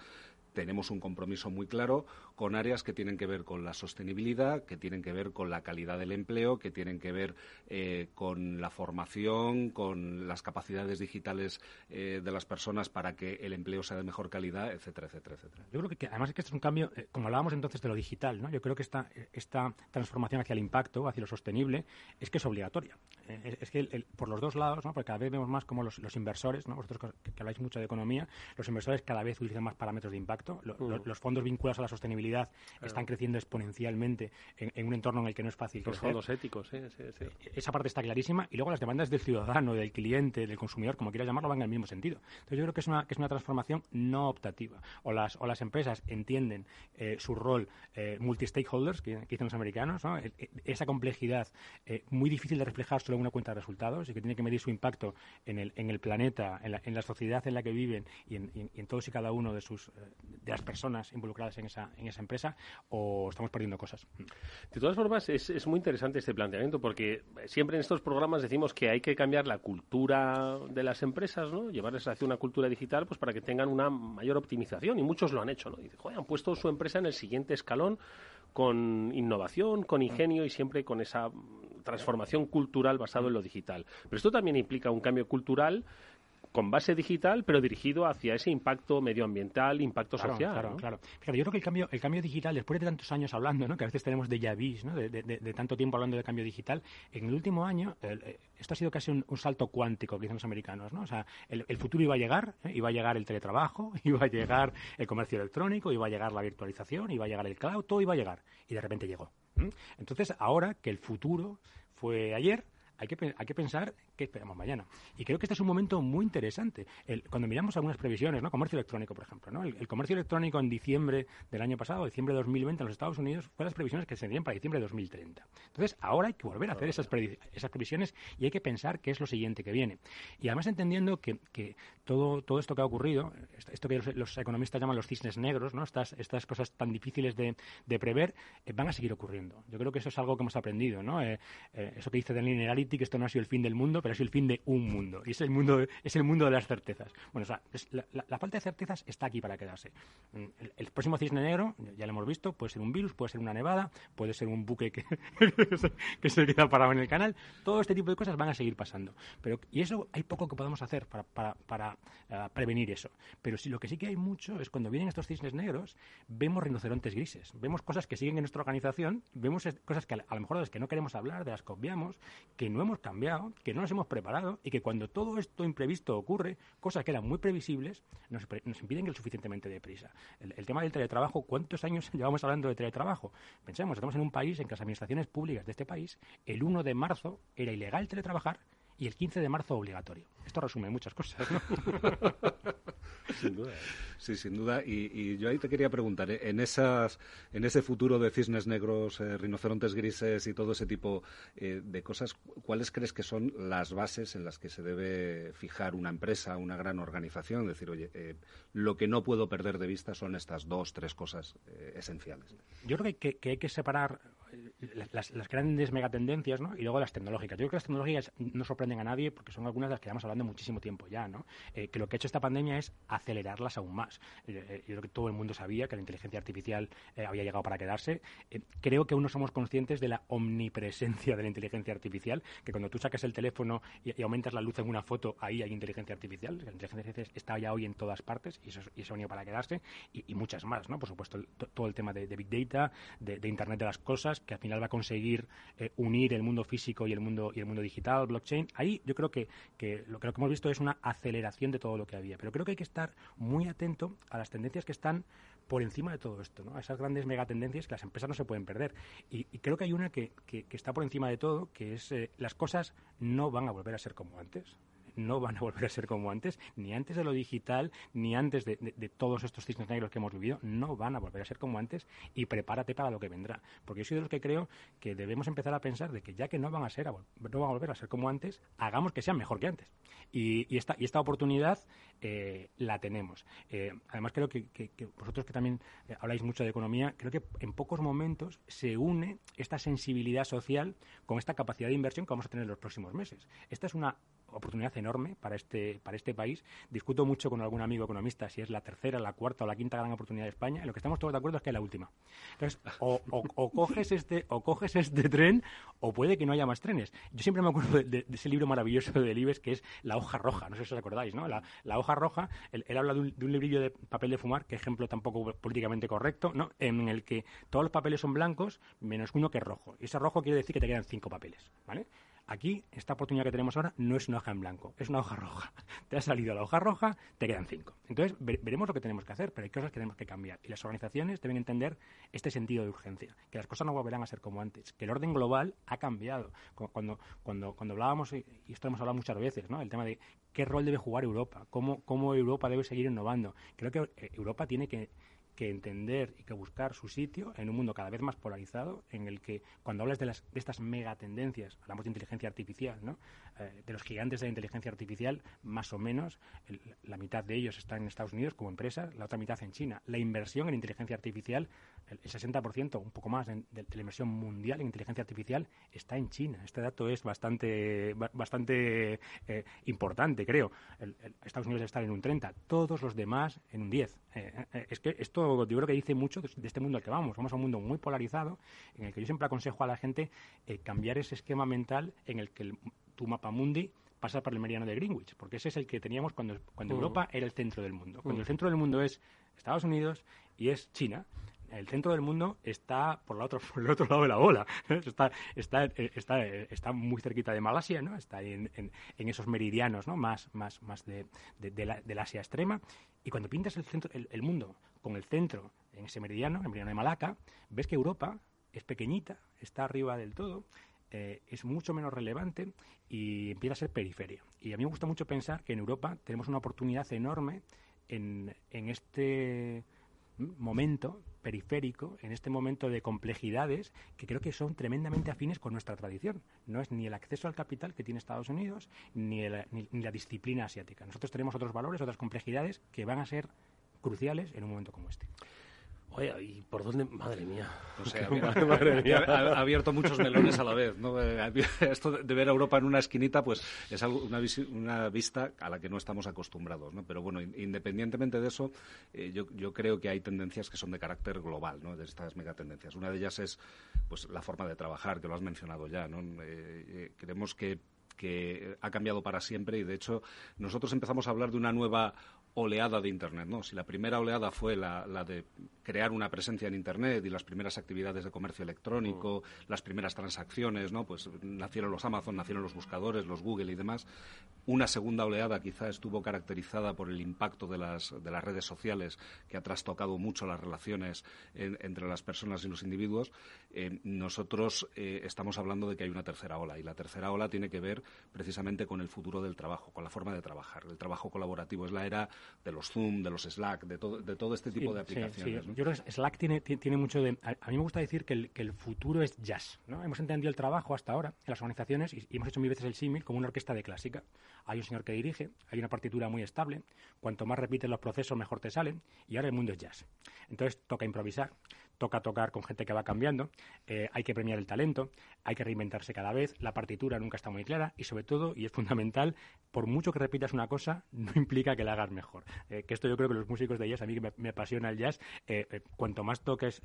tenemos un compromiso muy claro con áreas que tienen que ver con la sostenibilidad, que tienen que ver con la calidad del empleo, que tienen que ver eh, con la formación, con las capacidades digitales eh, de las personas para que el empleo sea de mejor calidad, etcétera, etcétera, etcétera. Yo creo que, además es que este es un cambio, eh, como hablábamos entonces de lo digital, ¿no? Yo creo que esta, esta transformación hacia el impacto, hacia lo sostenible, es que es obligatoria. es, que por los dos lados, ¿no? Porque cada vez vemos más como los, inversores, ¿no? Vosotros que habláis mucho de economía, los inversores cada vez utilizan más parámetros de impacto los fondos vinculados a la sostenibilidad están creciendo exponencialmente en, un entorno en el que no es fácil Los fondos éticos, sí, sí, Esa parte está clarísima. Y luego las demandas del ciudadano, del cliente, del consumidor, como quieras llamarlo, van en el mismo sentido. Entonces yo creo que es una, que es una transformación no optativa. O las, o las empresas entienden eh, su rol eh, multi-stakeholders, que, dicen los americanos, ¿no? E, e, esa complejidad eh, muy difícil de reflejar solo en una cuenta de resultados y que tiene que medir su impacto en el, en el planeta, en la, en la sociedad en la que viven y en, en, todos y cada uno de, sus, eh, de las personas involucradas en esa, en esa empresa, o estamos perdiendo cosas. De todas formas, es, es muy interesante este planteamiento porque siempre en estos programas decimos que hay que cambiar la cultura de las empresas, ¿no? Llevarles hacia una cultura digital pues para que tengan una mayor optimización y muchos lo han hecho, ¿no? Y joder, han puesto su empresa en el siguiente escalón con innovación, con ingenio y siempre con esa transformación cultural basado en lo digital. Pero esto también implica un cambio cultural con base digital, pero dirigido hacia ese impacto medioambiental, impacto social. Claro, claro. Fíjate, yo creo que el cambio, el cambio digital, después de tantos años hablando, ¿no? que a veces tenemos de vis, ¿no? de, tanto tiempo hablando de cambio digital, en el último año eh, esto ha sido casi un, salto cuántico que dicen los americanos. ¿no? O sea, el, futuro iba a llegar, ¿eh? iba a llegar el teletrabajo, iba a llegar el comercio electrónico, iba a llegar la virtualización, iba a llegar el cloud, todo iba a llegar. Y de repente llegó. Entonces, ahora que el futuro fue ayer, hay que, hay que pensar qué esperamos mañana. Y creo que este es un momento muy interesante. cuando miramos algunas previsiones, ¿no? Comercio electrónico, por ejemplo, ¿no? El, comercio electrónico en diciembre del año pasado, diciembre de 2020 en los Estados Unidos, fue las previsiones que se tenían para diciembre de 2030. Entonces, ahora hay que volver a hacer esas, esas previsiones y hay que pensar qué es lo siguiente que viene. Y además entendiendo que, que todo, todo esto que ha ocurrido, esto que los, economistas llaman los cisnes negros, ¿no? Estas, estas cosas tan difíciles de, de prever, eh, van a seguir ocurriendo. Yo creo que eso es algo que hemos aprendido, ¿no? Eh, eh, eso que dice de Que esto no ha sido el fin del mundo, pero ha sido el fin de un mundo. Y es el mundo, es el mundo de las certezas. Bueno, o sea, la, falta de certezas está aquí para quedarse. Mm, el, próximo cisne negro, ya lo hemos visto, puede ser un virus, puede ser una nevada, puede ser un buque que, que se queda parado en el canal. Todo este tipo de cosas van a seguir pasando. Pero, y eso hay poco que podemos hacer para, para, para eh, prevenir eso. Pero si lo que sí que hay mucho es cuando vienen estos cisnes negros, vemos rinocerontes grises, vemos cosas que siguen en nuestra organización, vemos cosas que a, a lo mejor de las que no queremos hablar, de las que obviamos, que no hemos cambiado, que no nos hemos preparado y que cuando todo esto imprevisto ocurre, cosas que eran muy previsibles, nos, impiden ir suficientemente deprisa. El, el, tema del teletrabajo, ¿cuántos años llevamos hablando de teletrabajo? Pensemos, estamos en un país en que las administraciones públicas de este país, el 1 de marzo era ilegal teletrabajar y el 15 de marzo obligatorio. Esto resume muchas cosas, ¿no? sin duda. Sí, sin duda. Y, yo ahí te quería preguntar, ¿eh? en esas, en ese futuro de cisnes negros, eh, rinocerontes grises y todo ese tipo eh, de cosas, ¿cuáles crees que son las bases en las que se debe fijar una empresa, una gran organización? Decir, oye, lo que no puedo perder de vista son estas dos, tres cosas esenciales. Yo creo que, hay que separar las, las, grandes megatendencias ¿no? y luego las tecnológicas. Yo creo que las tecnológicas no sorprenden a nadie porque son algunas de las que llevamos hablando muchísimo tiempo ya. ¿no? que lo que ha hecho esta pandemia es acelerarlas aún más. Eh, eh, yo creo que todo el mundo sabía que la inteligencia artificial eh, había llegado para quedarse. creo que aún no somos conscientes de la omnipresencia de la inteligencia artificial, que cuando tú sacas el teléfono y, aumentas la luz en una foto, ahí hay inteligencia artificial. La inteligencia artificial está ya hoy en todas partes y eso, y eso ha venido para quedarse y, muchas más, ¿no? Por supuesto, todo el tema de, Big Data, de, Internet de las cosas, que al final va a conseguir unir el mundo físico y el mundo y el mundo digital, blockchain. Ahí yo creo que, que lo que hemos visto es una aceleración de todo lo que había. Pero creo que hay que estar muy atento a las tendencias que están por encima de todo esto, ¿no? esas grandes megatendencias que las empresas no se pueden perder. Y, creo que hay una que, que, está por encima de todo, que es eh, las cosas no van a volver a ser como antes no van a volver a ser como antes, ni antes de lo digital, ni antes de, todos estos cisnes negros que hemos vivido, no van a volver a ser como antes y prepárate para lo que vendrá. Porque yo soy de los que creo que debemos empezar a pensar de que ya que no van a ser, no van a volver a ser como antes, hagamos que sean mejor que antes. Y, esta, y esta oportunidad eh, la tenemos. Eh, además creo que, vosotros que también eh, habláis mucho de economía, creo que en pocos momentos se une esta sensibilidad social con esta capacidad de inversión que vamos a tener en los próximos meses. Esta es una oportunidad enorme para este, para este país. Discuto mucho con algún amigo economista si es la tercera, la cuarta o la quinta gran oportunidad de España. lo que estamos todos de acuerdo es que es la última. Entonces, o, coges este, o coges este tren o puede que no haya más trenes. Yo siempre me acuerdo de, ese libro maravilloso de Delibes que es La hoja roja. No sé si os acordáis, ¿no? La, hoja roja, él, habla de un, de un, librillo de papel de fumar, que ejemplo tampoco políticamente correcto, ¿no? En el que todos los papeles son blancos menos uno que es rojo. Y ese rojo quiere decir que te quedan cinco papeles, ¿vale? Aquí, esta oportunidad que tenemos ahora no es una hoja en blanco, es una hoja roja. Te ha salido la hoja roja, te quedan cinco. Entonces, veremos lo que tenemos que hacer, pero hay cosas que tenemos que cambiar. Y las organizaciones deben entender este sentido de urgencia, que las cosas no volverán a ser como antes, que el orden global ha cambiado. Cuando, cuando, cuando hablábamos, y esto hemos hablado muchas veces, ¿no? el tema de qué rol debe jugar Europa, cómo, cómo Europa debe seguir innovando. Creo que eh, Europa tiene que que entender y que buscar su sitio en un mundo cada vez más polarizado, en el que cuando hablas de, las, de estas megatendencias, hablamos de inteligencia artificial, ¿no? Eh, de los gigantes de la inteligencia artificial, más o menos, la mitad de ellos están en Estados Unidos como empresas, la otra mitad en China. La inversión en inteligencia artificial, el, 60%, un poco más de, la inversión mundial en inteligencia artificial está en China. Este dato es bastante, bastante eh, importante, creo. Estados Unidos está en un 30, todos los demás en un 10. Eh, es que esto yo creo que dice mucho de, este mundo al que vamos. Vamos a un mundo muy polarizado en el que yo siempre aconsejo a la gente eh, cambiar ese esquema mental en el que tu mapa mundi pasa por el meridiano de Greenwich, porque ese es el que teníamos cuando, cuando mm. Europa era el centro del mundo. Cuando mm. el centro del mundo es Estados Unidos y es China, el centro del mundo está por, la otro, por el otro lado de la bola. Está, está, está, muy cerquita de Malasia, ¿no? está en, en, esos meridianos ¿no? más, de, del Asia extrema. Y cuando pintas el, centro, el, mundo con el centro en ese meridiano, el meridiano de Malaca, ves que Europa es pequeñita, está arriba del todo, eh, es mucho menos relevante y empieza a ser periferia. Y a mí me gusta mucho pensar que en Europa tenemos una oportunidad enorme en, en este momento periférico, en este momento de complejidades que creo que son tremendamente afines con nuestra tradición. No es ni el acceso al capital que tiene Estados Unidos, ni, ni la disciplina asiática. Nosotros tenemos otros valores, otras complejidades que van a ser cruciales en un momento como este. Oye, ¿y por dónde? Madre mía. ha, abierto muchos melones a la vez. ¿no? Eh, esto de ver a Europa en una esquinita, pues es algo, una, una, vista a la que no estamos acostumbrados. ¿no? Pero bueno, independientemente de eso, eh, yo, yo, creo que hay tendencias que son de carácter global, ¿no? de estas megatendencias. Una de ellas es pues la forma de trabajar, que lo has mencionado ya. ¿no? Eh, creemos que que ha cambiado para siempre y de hecho nosotros empezamos a hablar de una nueva oleada de Internet, ¿no? Si la primera oleada fue la, de crear una presencia en Internet y las primeras actividades de comercio electrónico, mm. las primeras transacciones, ¿no? Pues nacieron los Amazon, nacieron los buscadores, los Google y demás. Una segunda oleada quizá estuvo caracterizada por el impacto de las, de las redes sociales que ha trastocado mucho las relaciones entre las personas y los individuos. Eh, nosotros eh, estamos hablando de que hay una tercera ola y la tercera ola tiene que ver precisamente con el futuro del trabajo, con la forma de trabajar. El trabajo colaborativo es la era de los Zoom, de los Slack, de todo, de todo este tipo de aplicaciones. Yo creo que Slack tiene, tiene mucho de... A, mí me gusta decir que el, que el futuro es jazz. ¿no? Hemos entendido el trabajo hasta ahora en las organizaciones y, hemos hecho mil veces el símil como una orquesta de clásica. Hay un señor que dirige, hay una partitura muy estable, cuanto más repites los procesos mejor te salen y ahora el mundo es jazz. Entonces toca improvisar, toca tocar con gente que va cambiando, eh, hay que premiar el talento, hay que reinventarse cada vez, la partitura nunca está muy clara y sobre todo, y es fundamental, por mucho que repitas una cosa, no implica que la hagas mejor. Eh, que esto yo creo que los músicos de jazz, a mí que me, apasiona el jazz, eh, cuanto más toques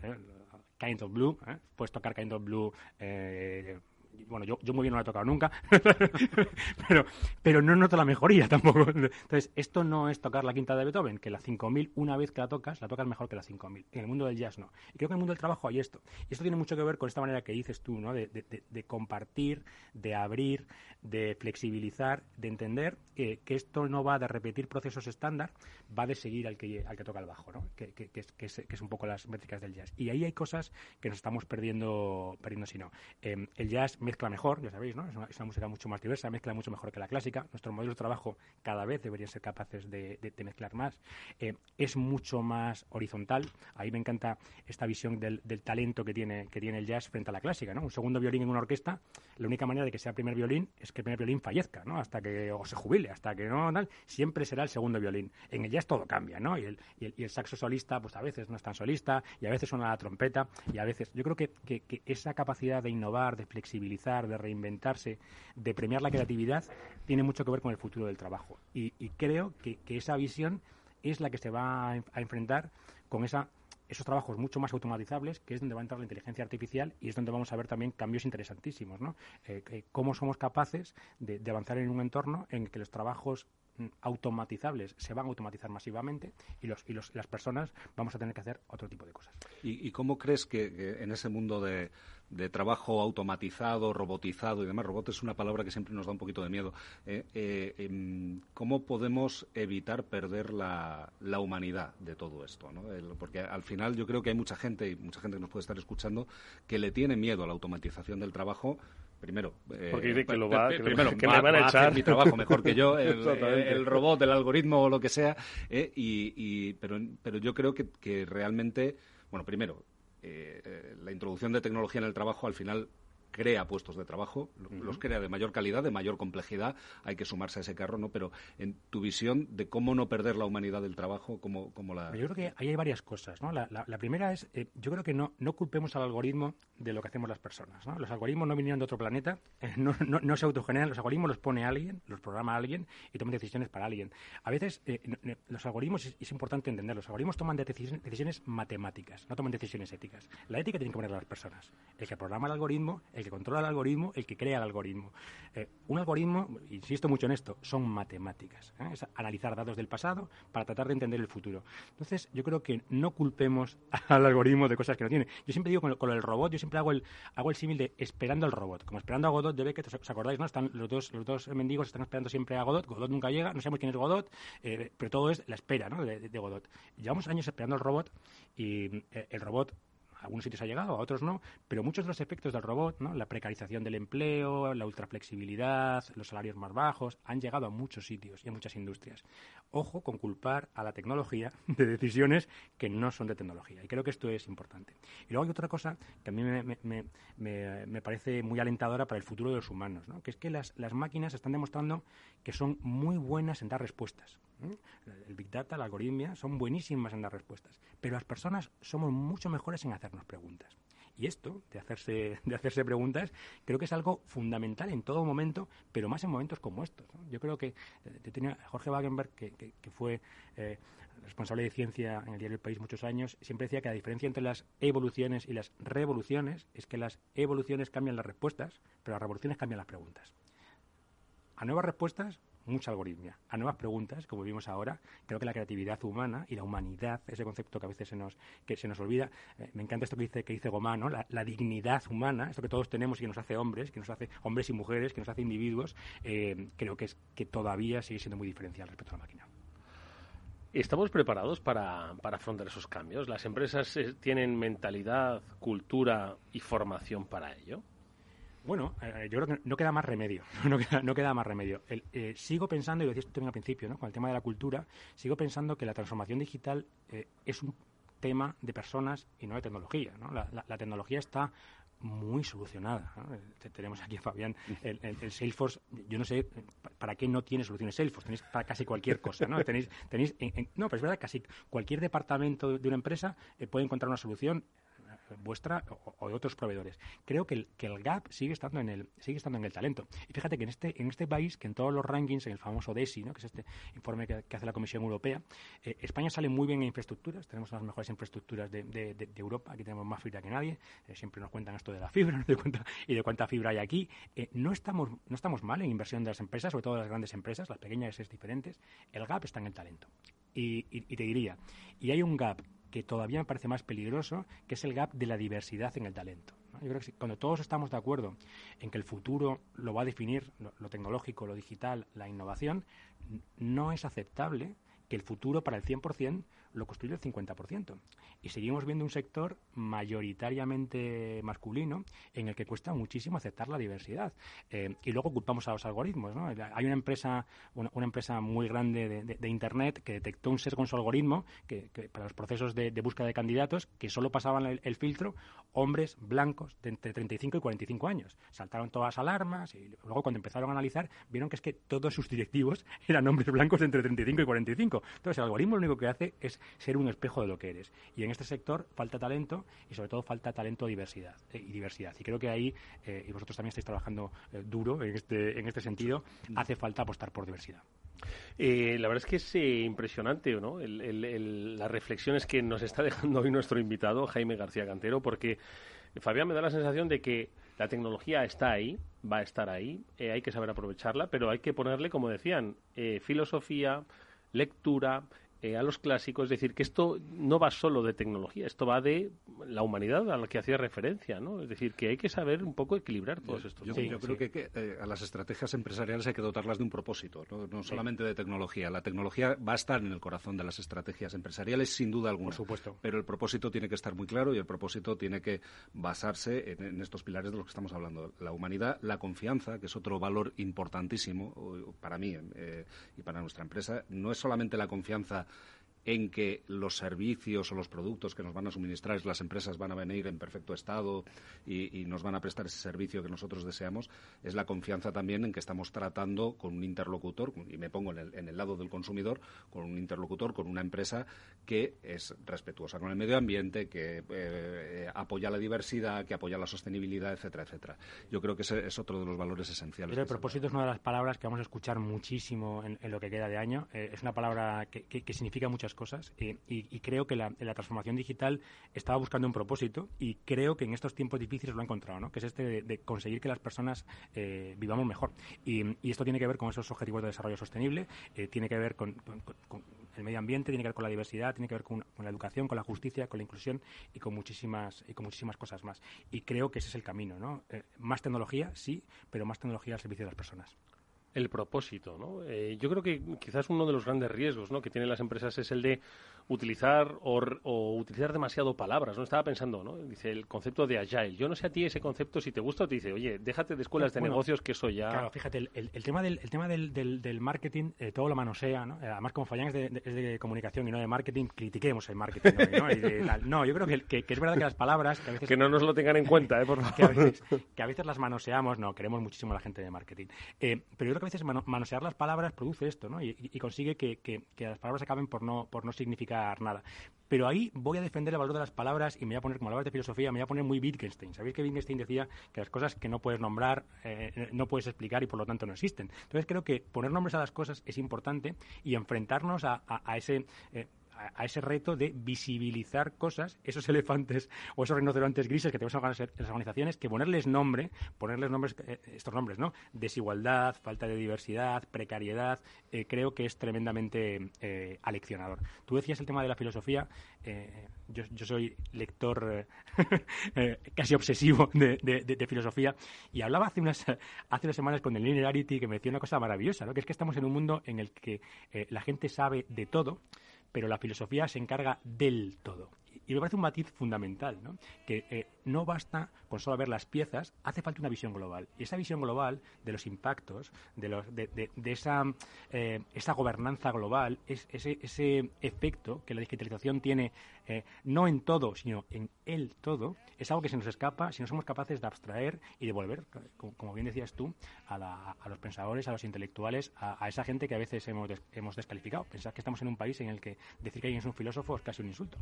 Kind of Blue, puedes tocar Kind of Blue bueno, yo, yo muy bien no la he tocado nunca, pero, pero no noto la mejoría tampoco. Entonces, esto no es tocar la quinta de Beethoven, que la 5000, una vez que la tocas, la tocas mejor que la 5000. En el mundo del jazz no. Y creo que en el mundo del trabajo hay esto. Y esto tiene mucho que ver con esta manera que dices tú, ¿no? De, de, compartir, de abrir, de flexibilizar, de entender que, que, esto no va de repetir procesos estándar, va de seguir al que, al que toca el bajo, ¿no? Que, que, que, es, que, es, un poco las métricas del jazz. Y ahí hay cosas que nos estamos perdiendo, perdiendo si no. Eh, el jazz mezcla mejor, ya sabéis, ¿no? Es una, música mucho más diversa, mezcla mucho mejor que la clásica. Nuestros modelos de trabajo cada vez deberían ser capaces de, mezclar más. Eh, es mucho más horizontal. Ahí me encanta esta visión del, talento que tiene, que tiene el jazz frente a la clásica, ¿no? Un segundo violín en una orquesta, la única manera de que sea primer violín es que el primer violín fallezca, ¿no? Hasta que, o se jubile, hasta que no, tal, siempre será el segundo violín. En el jazz todo cambia, ¿no? Y el, y el, saxo solista, pues a veces no es tan solista, y a veces suena la trompeta, y a veces, yo creo que, que esa capacidad de innovar, de flexibilizar, de reinventarse, de premiar la creatividad, tiene mucho que ver con el futuro del trabajo. Y, creo que, esa visión es la que se va a enfrentar con esa esos trabajos mucho más automatizables, que es donde va a entrar la inteligencia artificial y es donde vamos a ver también cambios interesantísimos, ¿no? Eh, cómo somos capaces de, avanzar en un entorno en que los trabajos automatizables se van a automatizar masivamente y, los, y los, las personas vamos a tener que hacer otro tipo de cosas. ¿Y, cómo crees que en ese mundo de, de trabajo automatizado, robotizado y demás. Robot es una palabra que siempre nos da un poquito de miedo. Eh, eh, em, ¿Cómo podemos evitar perder la, la humanidad de todo esto? ¿no? porque al final yo creo que hay mucha gente, y mucha gente que nos puede estar escuchando, que le tiene miedo a la automatización del trabajo primero porque dice que lo va, primero que me van a, echar. mi trabajo mejor que yo el, robot el algoritmo o lo que sea y, pero pero yo creo que, que realmente bueno primero la introducción de tecnología en el trabajo al final crea puestos de trabajo, los crea de mayor calidad, de mayor complejidad, hay que sumarse a ese carro, ¿no? Pero en tu visión de cómo no perder la humanidad del trabajo, ¿cómo, cómo la...? Yo creo que ahí hay varias cosas, ¿no? La, primera es, eh, yo creo que no, no culpemos al algoritmo de lo que hacemos las personas, ¿no? Los algoritmos no vinieron de otro planeta, eh, no, no, se autogeneran, los algoritmos los pone alguien, los programa alguien y toman decisiones para alguien. A veces eh, los algoritmos, es, importante entender, los algoritmos toman decisiones, decisiones matemáticas, no toman decisiones éticas. La ética tiene que poner las personas. El que programa el algoritmo, el controla el algoritmo, el que crea el algoritmo. Eh, un algoritmo, insisto mucho en esto, son matemáticas. ¿eh? Es analizar datos del pasado para tratar de entender el futuro. Entonces, yo creo que no culpemos al algoritmo de cosas que no tiene. Yo siempre digo con el, robot, yo siempre hago el, hago el símil de esperando al robot. Como esperando a Godot de Beckett, ¿os acordáis? no Están los dos, los dos mendigos están esperando siempre a Godot. Godot nunca llega, no sabemos quién es Godot, eh, pero todo es la espera ¿no? de Godot. Llevamos años esperando al robot y el robot algunos sitios ha llegado, a otros no, pero muchos de los efectos del robot, la precarización del empleo, la ultraflexibilidad, los salarios más bajos, han llegado a muchos sitios y a muchas industrias. Ojo con culpar a la tecnología de decisiones que no son de tecnología. Y creo que esto es importante. Y luego hay otra cosa que a mí me, parece muy alentadora para el futuro de los humanos, ¿no? que es que las, las máquinas están demostrando que son muy buenas en dar respuestas. El Big Data, la algoritmia, son buenísimas en dar respuestas. Pero las personas somos mucho mejores en hacernos preguntas. Y esto, de hacerse, de hacerse preguntas, creo que es algo fundamental en todo momento, pero más en momentos como estos. Yo creo que eh, tenía Jorge Wagenberg, que, fue eh, responsable de ciencia en el diario El País muchos años, siempre decía que la diferencia entre las evoluciones y las revoluciones es que las evoluciones cambian las respuestas, pero las revoluciones cambian las preguntas. A nuevas respuestas mucha algoritmia, a nuevas preguntas, como vimos ahora. Creo que la creatividad humana y la humanidad, ese concepto que a veces se nos, que se nos olvida, eh, me encanta esto que dice, que dice Gomá, ¿no? la, dignidad humana, esto que todos tenemos y que nos hace hombres, que nos hace hombres y mujeres, que nos hace individuos, eh, creo que es que todavía sigue siendo muy diferencial respecto a la máquina. ¿Estamos preparados para, para afrontar esos cambios? ¿Las empresas eh, tienen mentalidad, cultura y formación para ello? Bueno, eh, yo creo que no queda más remedio. No queda, no queda más remedio. Eh, sigo pensando, y lo decías tú también al principio, ¿no? con el tema de la cultura, sigo pensando que la transformación digital eh, es un tema de personas y no de tecnología. ¿no? La, tecnología está muy solucionada. Tenemos aquí a Fabián el, Salesforce. Yo no sé para qué no tiene soluciones Salesforce. Tenéis para casi cualquier cosa. ¿no? tenéis, tenéis no, pero es verdad, casi cualquier departamento de una empresa puede encontrar una solución vuestra o, de otros proveedores. Creo que el, que el gap sigue estando en el sigue estando en el talento. Y fíjate que en este en este país, que en todos los rankings, en el famoso DESI, ¿no? que es este informe que, hace la Comisión Europea, eh, España sale muy bien en infraestructuras. Tenemos las mejores infraestructuras de, de, Europa. Aquí tenemos más fibra que nadie. Eh, siempre nos cuentan esto de la fibra de cuenta, y de cuánta fibra hay aquí. Eh, no estamos no estamos mal en inversión de las empresas, sobre todo las grandes empresas, las pequeñas es diferentes. El gap está en el talento. y te diría, y hay un gap que todavía me parece más peligroso, que es el gap de la diversidad en el talento. Yo creo que cuando todos estamos de acuerdo en que el futuro lo va a definir lo, tecnológico, lo digital, la innovación, no es aceptable que el futuro para el 100% lo construye el 50%. Y seguimos viendo un sector mayoritariamente masculino en el que cuesta muchísimo aceptar la diversidad. Eh, y luego culpamos a los algoritmos. ¿no? Hay una empresa, una, empresa muy grande de, Internet que detectó un sesgo en su algoritmo que, para los procesos de, búsqueda de candidatos que solo pasaban el, filtro hombres blancos de entre 35 y 45 años. Saltaron todas las alarmas y luego cuando empezaron a analizar vieron que es que todos sus directivos eran hombres blancos de entre 35 y 45. Entonces el algoritmo lo único que hace es ser un espejo de lo que eres. Y en este sector falta talento y sobre todo falta talento diversidad, eh, y diversidad. Y creo que ahí, eh, y vosotros también estáis trabajando eh, duro en este, en este sentido, hace falta apostar por diversidad. la verdad es que es impresionante ¿no? las reflexiones que nos está dejando hoy nuestro invitado, Jaime García Cantero, porque Fabián me da la sensación de que la tecnología está ahí, va a estar ahí, hay que saber aprovecharla, pero hay que ponerle, como decían, filosofía, lectura eh, a los clásicos, es decir, que esto no va solo de tecnología, esto va de la humanidad a la que hacía referencia, ¿no? Es decir, que hay que saber un poco equilibrar todos estos Yo, yo creo que, eh, a las estrategias empresariales hay que dotarlas de un propósito, no, solamente de tecnología. La tecnología va a estar en el corazón de las estrategias empresariales, sin duda alguna. Por supuesto. Pero el propósito tiene que estar muy claro y el propósito tiene que basarse en, estos pilares de los que estamos hablando. La humanidad, la confianza, que es otro valor importantísimo para mí eh, y para nuestra empresa, no es solamente la confianza en que los servicios o los productos que nos van a suministrar las empresas van a venir en perfecto estado y, nos van a prestar ese servicio que nosotros deseamos, es la confianza también en que estamos tratando con un interlocutor, y me pongo en el, lado del consumidor, con un interlocutor, con una empresa que es respetuosa con el medio ambiente, que eh, apoya la diversidad, que apoya la sostenibilidad, etcétera, etcétera. Yo creo que ese es otro de los valores esenciales. el propósito es una de las palabras que vamos a escuchar muchísimo en, lo que queda de año. Eh, es una palabra que, que significa muchas cosas eh, y, creo que la, transformación digital estaba buscando un propósito y creo que en estos tiempos difíciles lo ha encontrado, ¿no? que es este de, conseguir que las personas eh, vivamos mejor. Y, esto tiene que ver con esos objetivos de desarrollo sostenible, eh, tiene que ver con, el medio ambiente, tiene que ver con la diversidad, tiene que ver con, la educación, con la justicia, con la inclusión y con muchísimas, y con muchísimas cosas más. Y creo que ese es el camino. ¿no? más tecnología, sí, pero más tecnología al servicio de las personas el propósito, ¿no? Eh, yo creo que quizás uno de los grandes riesgos ¿no? que tienen las empresas es el de utilizar o, utilizar demasiado palabras, ¿no? Estaba pensando, ¿no? Dice el concepto de agile. Yo no sé a ti ese concepto si te gusta o te dice, oye, déjate de escuelas de negocios que eso ya... Claro, fíjate, el, tema del, el tema del, del, marketing, eh, todo lo manosea, ¿no? Eh, además, como Fallán es de, es de, comunicación y no de marketing, critiquemos el marketing ¿no? yo creo que, que, es verdad que las palabras... Que, a veces, que no nos lo tengan en cuenta, ¿eh? Por favor. Que a, veces, las manoseamos, no, queremos muchísimo a la gente de marketing. pero yo creo que a veces manosear las palabras produce esto, ¿no? Y, consigue que, que, las palabras acaben por no, por no significar nada. Pero ahí voy a defender el valor de las palabras y me voy a poner, como hablabas de filosofía, me voy a poner muy Wittgenstein. ¿Sabéis que Wittgenstein decía que las cosas que no puedes nombrar, eh, no puedes explicar y por lo tanto no existen? Entonces creo que poner nombres a las cosas es importante y enfrentarnos a, ese... Eh, a, ese reto de visibilizar cosas, esos elefantes o esos rinocerontes grises que tenemos en las organizaciones, que ponerles nombre, ponerles nombres, eh, estos nombres, ¿no? Desigualdad, falta de diversidad, precariedad, eh, creo que es tremendamente eh, aleccionador. Tú decías el tema de la filosofía, yo, yo, soy lector casi obsesivo de, filosofía y hablaba hace unas, hace unas semanas con el Linearity que me decía una cosa maravillosa, ¿no? que es que estamos en un mundo en el que la gente sabe de todo, pero la filosofía se encarga del todo. Y me parece un matiz fundamental, ¿no? que eh, no basta con solo ver las piezas, hace falta una visión global. Y esa visión global de los impactos, de, los, de, de, esa, eh, esa gobernanza global, es, ese, ese efecto que la digitalización tiene eh, no en todo, sino en el todo, es algo que se nos escapa si no somos capaces de abstraer y devolver, como, bien decías tú, a, a, los pensadores, a los intelectuales, a, esa gente que a veces hemos, hemos descalificado. Pensar que estamos en un país en el que decir que alguien es un filósofo es casi un insulto.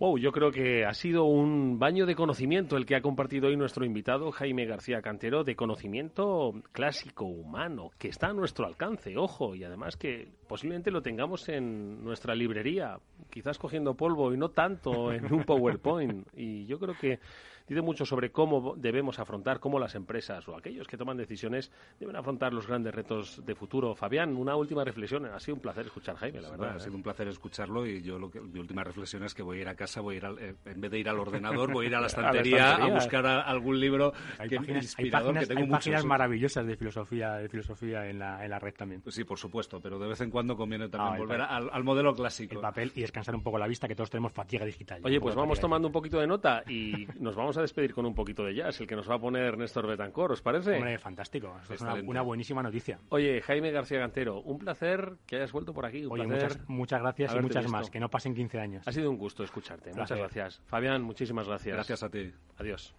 Wow, yo creo que ha sido un baño de conocimiento el que ha compartido hoy nuestro invitado Jaime García Cantero, de conocimiento clásico humano, que está a nuestro alcance, ojo, y además que posiblemente lo tengamos en nuestra librería, quizás cogiendo polvo y no tanto en un PowerPoint. Y yo creo que dice mucho sobre cómo debemos afrontar, cómo las empresas o aquellos que toman decisiones deben afrontar los grandes retos de futuro. Fabián, una última reflexión. Ha sido un placer escuchar a Jaime, la verdad. ha sido ¿eh? un placer escucharlo y yo lo que, mi última reflexión es que voy a ir a casa, voy a ir al, eh, en vez de ir al ordenador, voy a ir a la estantería a, buscar algún libro hay que páginas, hay páginas, que tengo hay páginas maravillosas de filosofía, de filosofía en la, en la red también. Pues sí, por supuesto, pero de vez en cuando conviene también ah, volver al, modelo clásico. El papel y descansar un poco la vista, que todos tenemos fatiga digital. Oye, pues vamos tomando un poquito de nota y nos vamos a despedir con un poquito de jazz, el que nos va a poner Néstor Betancor, ¿os parece? Hombre, fantástico. es una, buenísima noticia. Oye, Jaime García Gantero, un placer que hayas vuelto por aquí. Oye, muchas, muchas gracias y muchas más. Que no pasen 15 años. Ha sido un gusto escucharte. Muchas gracias. Fabián, muchísimas gracias. Gracias a ti. Adiós.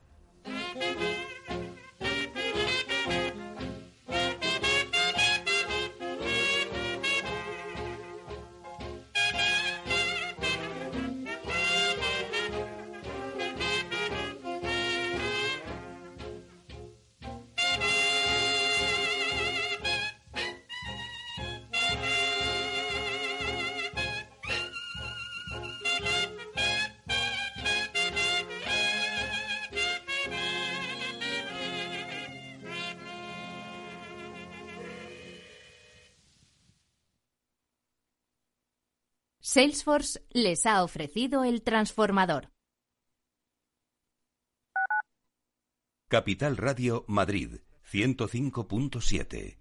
Salesforce les ha ofrecido el transformador. Capital Radio Madrid 105.7